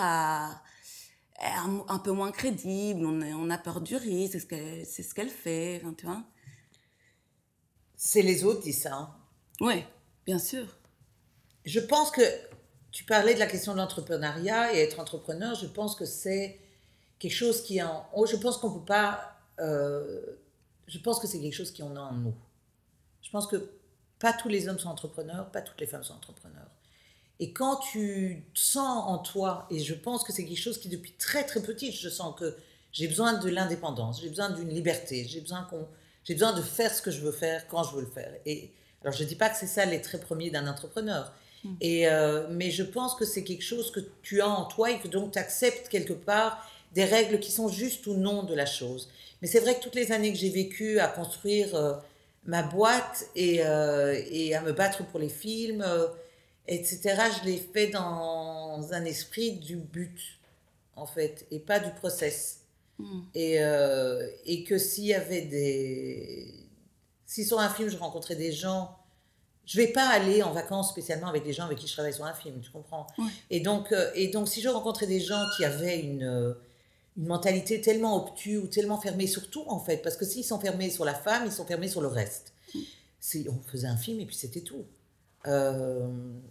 est un, un peu moins crédible, on, a peur du risque, c'est ce qu'elle ce fait, tu vois. c'est les autres qui disent ça. hein. Ouais, bien sûr. Je pense que tu parlais de la question de l'entrepreneuriat et être entrepreneur, je pense que c'est quelque chose qui est en... oh, je pense qu'on peut pas... euh, je pense que c'est quelque chose qui en a en nous. Je pense que pas tous les hommes sont entrepreneurs, pas toutes les femmes sont entrepreneurs. Et quand tu sens en toi, et je pense que c'est quelque chose qui depuis très très petite, je sens que j'ai besoin de l'indépendance, j'ai besoin d'une liberté, j'ai besoin qu'on, j'ai besoin de faire ce que je veux faire quand je veux le faire. Et alors je dis pas que c'est ça les traits premiers d'un entrepreneur, et euh, mais je pense que c'est quelque chose que tu as en toi et que donc tu acceptes quelque part des règles qui sont justes ou non de la chose. Mais c'est vrai que toutes les années que j'ai vécu à construire euh, ma boîte et, euh, et à me battre pour les films, etc., je l'ai fait dans un esprit du but, en fait, et pas du process. Mm. Et, euh, et que s'il y avait des... Si sur un film, je rencontrais des gens, je vais pas aller en vacances spécialement avec des gens avec qui je travaille sur un film, tu comprends? Et, donc, euh, et donc, si je rencontrais des gens qui avaient une, euh, une mentalité tellement obtuse ou tellement fermée sur tout, en fait, parce que s'ils sont fermés sur la femme, ils sont fermés sur le reste. C'est- On faisait un film et puis c'était tout. Euh,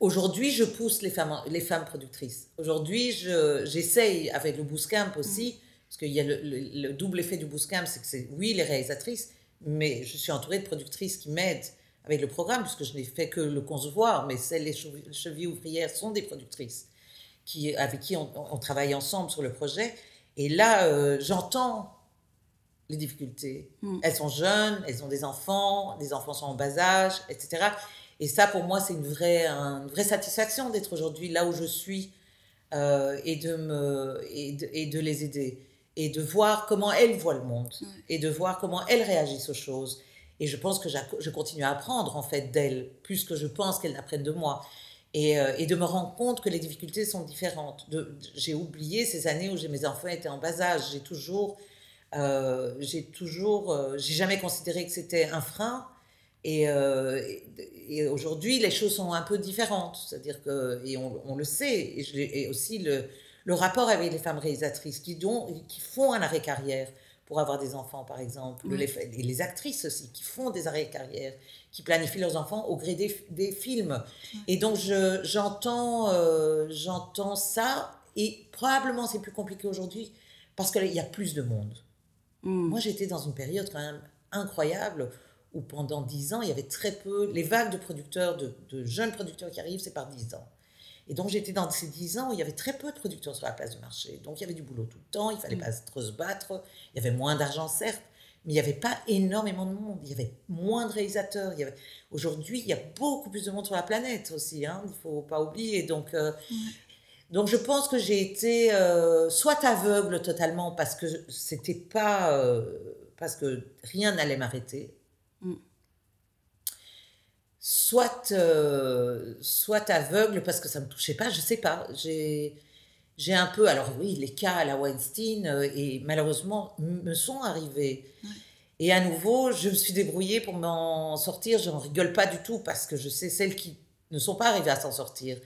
Aujourd'hui, je pousse les femmes, les femmes productrices. Aujourd'hui, je- j'essaye avec le Bootcamp aussi, parce qu'il y a le, le- le double effet du Bootcamp, c'est que c'est, oui, les réalisatrices, mais je suis entourée de productrices qui m'aident avec le programme, puisque je n'ai fait que le concevoir, mais celles, les chevilles, chevilles ouvrières sont des productrices qui, avec qui on, on travaille ensemble sur le projet. Et là, euh, j'entends les difficultés. Mm. Elles sont jeunes, elles ont des enfants, les enfants sont en bas âge, etc. Et ça, pour moi, c'est une vraie, un- une vraie satisfaction d'être aujourd'hui là où je suis euh, et, de me, et, de, et de les aider. Et de voir comment elles voient le monde. Et de voir comment elles réagissent aux choses. Et je pense que je continue à apprendre, en fait, d'elles, plus que je pense qu'elles apprennent de moi. Et, euh, et de me rendre compte que les difficultés sont différentes. De- j'ai oublié ces années où j'ai- mes enfants étaient en bas âge. J'ai toujours, euh, j'ai toujours, euh, j'ai jamais considéré que c'était un frein. Et, euh, et, et aujourd'hui, les choses sont un peu différentes. C'est-à-dire que, et on, on le sait, et, je et aussi le, le rapport avec les femmes réalisatrices qui, dont, qui font un arrêt carrière pour avoir des enfants, par exemple, les, et les actrices aussi qui font des arrêts carrière, qui planifient leurs enfants au gré des, des films. Et donc, je- j'entends j'entends ça, et probablement c'est plus compliqué aujourd'hui parce qu'il y a plus de monde. Mm. Moi, j'étais dans une période quand même incroyable où pendant dix ans, il y avait très peu. Les vagues de producteurs, de, de jeunes producteurs qui arrivent, c'est par dix ans. Et donc, j'étais dans ces dix ans où il y avait très peu de producteurs sur la place du marché. Donc, il y avait du boulot tout le temps, il fallait Mm. pas trop se battre. Il y avait moins d'argent, certes, mais il n'y avait pas énormément de monde. Il y avait moins de réalisateurs. Il y avait... Aujourd'hui, il y a beaucoup plus de monde sur la planète aussi. Hein, il ne faut pas oublier. Donc, euh, donc je pense que j'ai été euh, soit aveugle totalement parce que c'était pas euh, parce que rien n'allait m'arrêter, Mm. soit euh, soit aveugle parce que ça me touchait pas, je sais pas. J'ai j'ai un peu alors oui les cas à la Weinstein et malheureusement me sont arrivés. Et à nouveau, je me suis débrouillée pour m'en sortir. Je n'en rigole pas du tout parce que je sais celles qui ne sont pas arrivées à s'en sortir.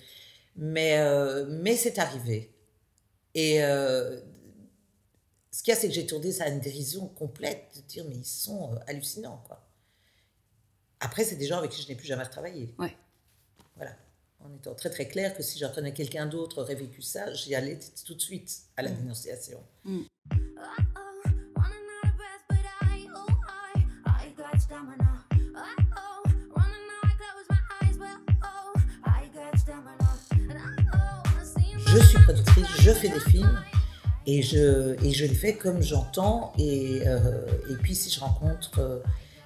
Mais, euh, mais c'est arrivé. Et euh, ce qu'il y a, c'est que j'ai tourné ça à une dérision complète, de dire, mais ils sont euh, hallucinants, quoi. Après, c'est des gens avec qui je n'ai plus jamais travaillé. Ouais. Voilà. En étant très très clair que si j'apprenais quelqu'un d'autre aurait vécu ça, j'y allais tout de suite à la dénonciation. Uh-oh, Je suis productrice, je fais des films et je, et je les fais comme j'entends. Et, euh, et puis si je rencontre euh,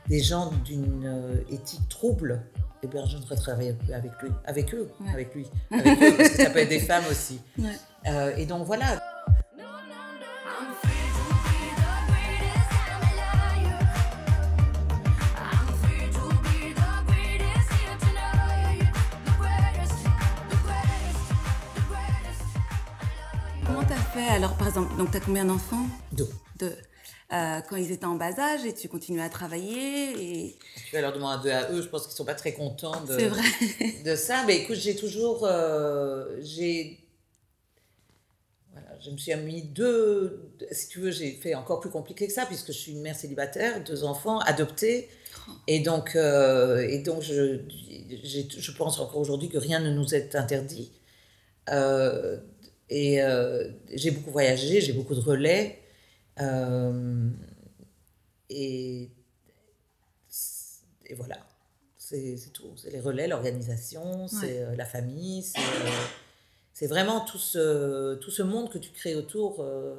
des gens d'une euh, éthique trouble, eh bien je voudrais travailler avec lui, avec eux, Ouais. avec lui, avec eux, parce que ça peut être des femmes aussi. Ouais. Et donc voilà, fait alors, par exemple, donc t'as combien d'enfants? Deux. Deux. Euh, quand ils étaient en bas âge et tu continues à travailler et Tu vas leur demander à eux, je pense qu'ils sont pas très contents de, vrai. de ça. Mais écoute, j'ai toujours. euh, j'ai. Voilà, je me suis mis deux. Si tu veux, j'ai fait encore plus compliqué que ça, puisque je suis une mère célibataire, deux enfants, adoptés. Et donc, euh, et donc je, je pense encore aujourd'hui que rien ne nous est interdit. Et euh, j'ai beaucoup voyagé, j'ai beaucoup de relais. Euh, et, et voilà. C'est tout. C'est les relais, l'organisation, c'est euh, la famille, c'est vraiment tout ce, tout ce monde que tu crées autour, euh,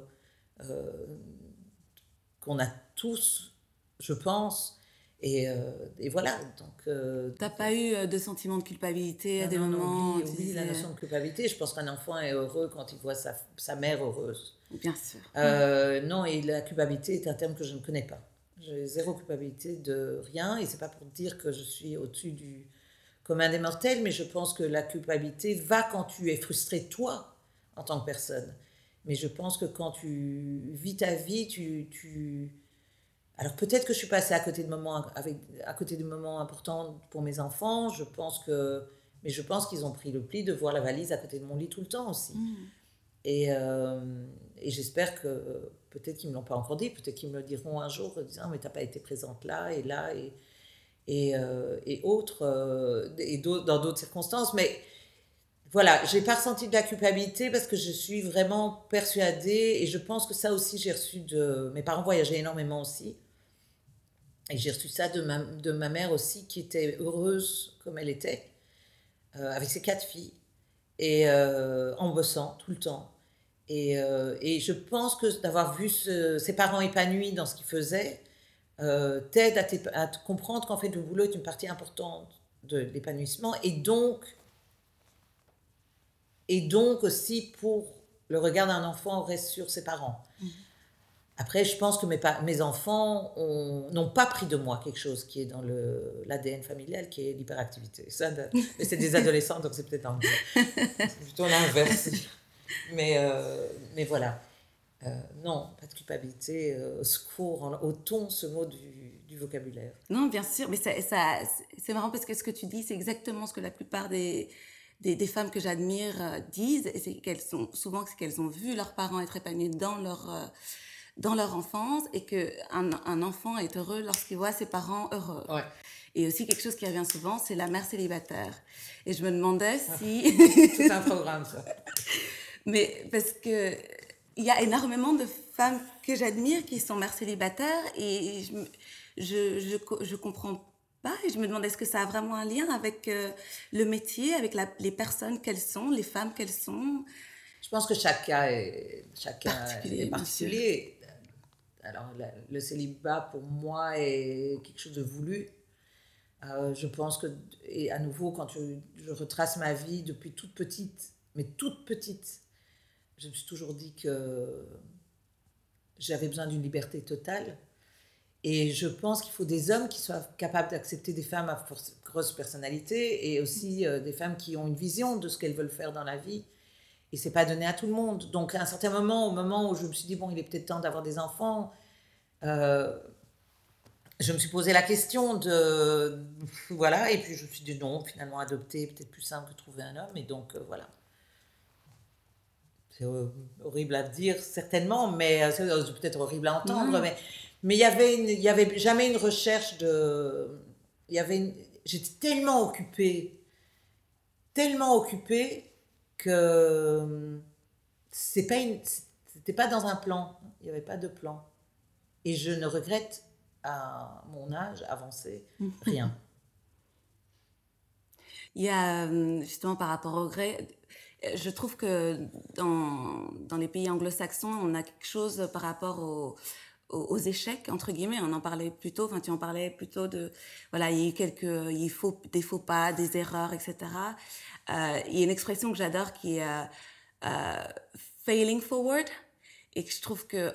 qu'on a tous, je pense. Et, euh, et voilà. Donc, euh, T'as pas eu euh, de sentiment de culpabilité à non, des non, non, moments où tu oublie la notion de culpabilité. Je pense qu'un enfant est heureux quand il voit sa, sa mère heureuse. Bien sûr. Euh, non, et la culpabilité est un terme que je ne connais pas. J'ai zéro culpabilité de rien, et c'est pas pour dire que je suis au-dessus du commun des mortels, mais je pense que la culpabilité va quand tu es frustré toi en tant que personne. Mais je pense que quand tu vis ta vie, tu, tu... alors peut-être que je suis passée à côté de moments avec à côté de moments importants pour mes enfants. Je pense que, mais je pense qu'ils ont pris le pli de voir la valise à côté de mon lit tout le temps aussi. Mm. Et, euh, et j'espère que peut-être qu'ils ne me l'ont pas encore dit, peut-être qu'ils me le diront un jour en disant mais t'as pas été présente là et là et, et, euh, et autres, euh, et dans d'autres circonstances. Mais voilà, j'ai pas ressenti de la culpabilité parce que je suis vraiment persuadée et je pense que ça aussi j'ai reçu de. Mes parents voyageaient énormément aussi. Et j'ai reçu ça de ma, de ma mère aussi qui était heureuse comme elle était, euh, avec ses quatre filles et euh, en bossant tout le temps. Et, euh, et je pense que d'avoir vu ses parents épanouis dans ce qu'ils faisaient euh, t'aide à, à comprendre qu'en fait le boulot est une partie importante de l'épanouissement et donc et donc aussi pour le regard d'un enfant reste sur ses parents. Après, je pense que mes, enfants ont- n'ont pas pris de moi quelque chose qui est dans l'ADN familial, qui est l'hyperactivité. C'est des adolescents, donc c'est peut-être plutôt l'inverse. Mais, euh, voilà. Euh, non, pas de culpabilité. euh, au secours, en- ôtons ce mot du, vocabulaire. Non, bien sûr, mais ça, ça- c'est marrant parce que ce que tu dis, c'est exactement ce que la plupart des, femmes que j'admire disent, et c'est qu'elles sont souvent qu'elles ont vu leurs parents être épanouis dans leur dans leur enfance et que un, un enfant est heureux lorsqu'il voit ses parents heureux. Ouais. Et aussi quelque chose qui revient souvent, c'est la mère célibataire. Et je me demandais Ah. si, Tout un programme, ça. mais parce que il y a énormément de femmes que j'admire qui sont mères célibataires et je, je, je, je comprends pas et je me demande est-ce que ça a vraiment un lien avec euh, le métier, avec la- les personnes qu'elles sont, les femmes qu'elles sont? Je pense que chaque cas est, chaque Particulier, est particulier. Alors, le célibat, pour moi, est quelque chose de voulu. Euh, je pense que, et à nouveau, quand je, retrace ma vie depuis toute petite, mais toute petite, je me suis toujours dit que j'avais besoin d'une liberté totale. Et je pense qu'il faut des hommes qui soient capables d'accepter des femmes à grosse personnalité et aussi euh, des femmes qui ont une vision de ce qu'elles veulent faire dans la vie. Et c'est pas donné à tout le monde. Donc à un certain moment, au moment où je me suis dit, bon, il est peut-être temps d'avoir des enfants, euh, je me suis posé la question de... Voilà, et puis je me suis dit, non, finalement, adopter, peut-être plus simple que trouver un homme. Et donc, euh, voilà. C'est euh, horrible à dire, certainement, mais c'est peut-être horrible à entendre, Non. mais mais il y avait une- il y avait jamais une recherche de il y avait une- j'étais tellement occupée tellement occupée que euh, c'est pas une c'était pas dans un plan il n'y avait pas de plan. Et je ne regrette à mon âge avancé rien. Il y a euh, justement par rapport au regret, je trouve que dans, dans les pays anglo-saxons, on a quelque chose par rapport au- aux, aux échecs, entre guillemets. On en parlait plus tôt, enfin tu en parlais plutôt de, voilà, il y a eu quelques, il faut des faux pas, des erreurs, etc. Euh, il y a une expression que j'adore qui est euh, euh, failing forward. Et que je trouve que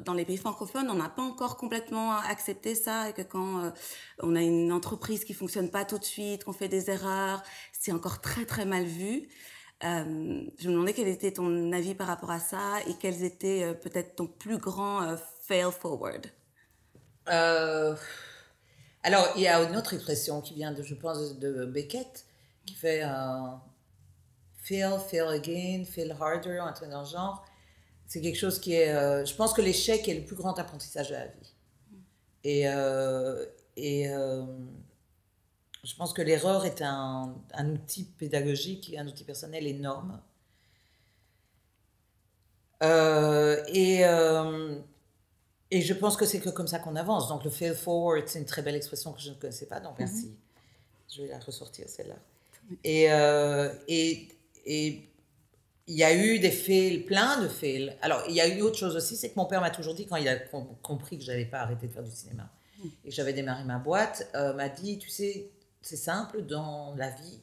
dans les pays francophones, on n'a pas encore complètement accepté ça et que quand on a une entreprise qui fonctionne pas tout de suite, qu'on fait des erreurs, c'est encore très très mal vu. Je me demandais quel était ton avis par rapport à ça et quels étaient peut-être ton plus grand fail forward. Alors, il y a une autre expression qui vient, de, je pense, de Beckett, qui fait euh, fail, fail again, fail harder, un truc dans le genre. C'est quelque chose qui est. euh, je pense que l'échec est le plus grand apprentissage de la vie. Et, euh, et euh, je pense que l'erreur est un, un outil pédagogique, un outil personnel énorme. Et, et je pense que c'est que comme ça qu'on avance. Donc le fail forward, c'est une très belle expression que je ne connaissais pas, donc merci. Je vais la ressortir celle-là. Et, euh, et, et il y a eu des fails, plein de fails. Alors il y a eu autre chose aussi, c'est que mon père m'a toujours dit, quand il a com- compris que je n'allais pas arrêter de faire du cinéma et que j'avais démarré ma boîte, euh, m'a dit, tu sais, c'est simple dans la vie.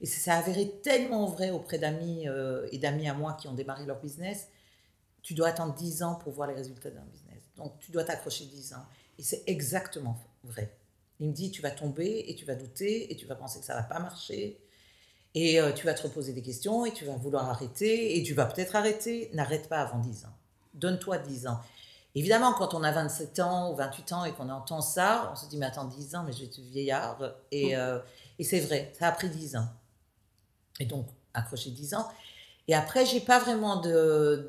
Et ça a avéré tellement vrai auprès d'amis euh, et d'amis à moi qui ont démarré leur business tu dois attendre 10 ans pour voir les résultats d'un business. Donc, tu dois t'accrocher 10 ans. Et c'est exactement vrai. Il me dit, tu vas tomber et tu vas douter et tu vas penser que ça va pas marcher. Et euh, tu vas te reposer des questions et tu vas vouloir arrêter et tu vas peut-être arrêter. N'arrête pas avant 10 ans. Donne-toi 10 ans. Évidemment, quand on a 27 ans ou 28 ans et qu'on entend ça, on se dit, mais attends, 10 ans, mais je vais être vieillard. Et, euh, et c'est vrai, ça a pris 10 ans. Et donc, accrocher 10 ans. Et après, j'ai pas vraiment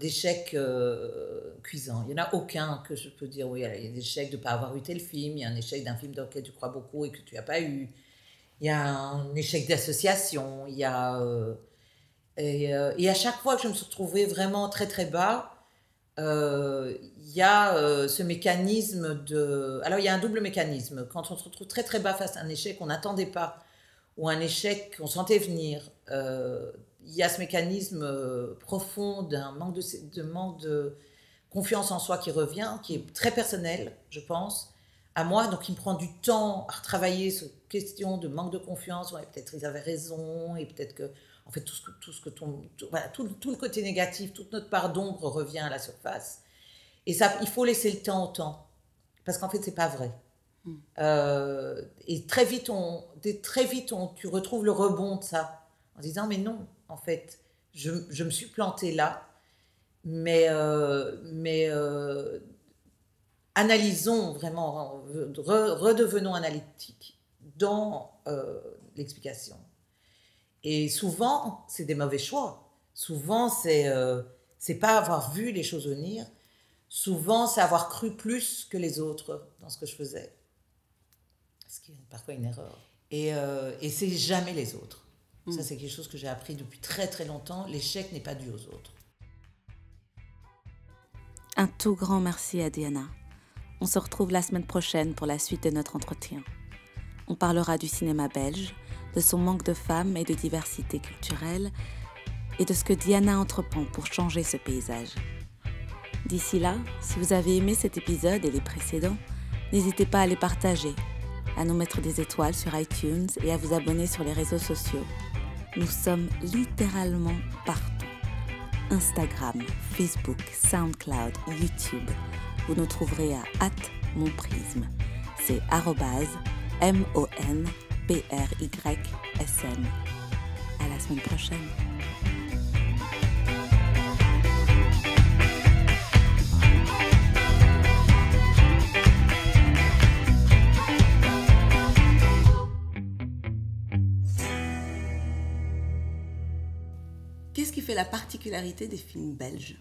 d'échecs euh, cuisants. Il n'y en a aucun que je peux dire, oui, il y a des échecs de ne pas avoir eu tel film, il y a un échec d'un film dans lequel tu crois beaucoup et que tu n'as pas eu, il y a un échec d'association, il y a... euh, et, euh, et à chaque fois que je me suis retrouvée vraiment très très bas, euh, il y a ce mécanisme de... Alors il y a un double mécanisme. Quand on se retrouve très très bas face à un échec qu'on n'attendait pas, ou un échec qu'on sentait venir, il y a ce mécanisme euh, profond d'un manque de, de manque de confiance en soi qui revient, qui est très personnel, je pense, à moi. Donc, il me prend du temps à retravailler cette question de manque de confiance. Ouais, peut-être ils avaient raison, et peut-être que, en fait, tout ce que, tout, ce que ton, tout, voilà, tout, tout le côté négatif, toute notre part d'ombre revient à la surface. Et ça, il faut laisser le temps au temps. Parce qu'en fait, c'est pas vrai. Euh, et très vite, on, très vite on, tu retrouves le rebond de ça, en disant, mais non, en fait, je, je me suis plantée là, mais, euh, mais euh, analysons vraiment, re- redevenons analytiques dans euh, l'explication. Et souvent, c'est des mauvais choix. Souvent, c'est pas avoir vu les choses venir. Souvent, c'est avoir cru plus que les autres dans ce que je faisais. Ce qui est parfois une erreur. Et, et c'est jamais les autres. Ça, c'est quelque chose que j'ai appris depuis très très longtemps. L'échec n'est pas dû aux autres. Un tout grand merci à Diana. On se retrouve la semaine prochaine pour la suite de notre entretien. On parlera du cinéma belge, de son manque de femmes et de diversité culturelle, et de ce que Diana entreprend pour changer ce paysage. D'ici là, si vous avez aimé cet épisode et les précédents, n'hésitez pas à les partager, à nous mettre des étoiles sur iTunes et à vous abonner sur les réseaux sociaux. Nous sommes littéralement partout. Instagram, Facebook, SoundCloud, YouTube. Vous nous trouverez à at mon prisme. C'est arrobase M-O-N-P-R-Y-S-M. À la semaine prochaine. La particularité des films belges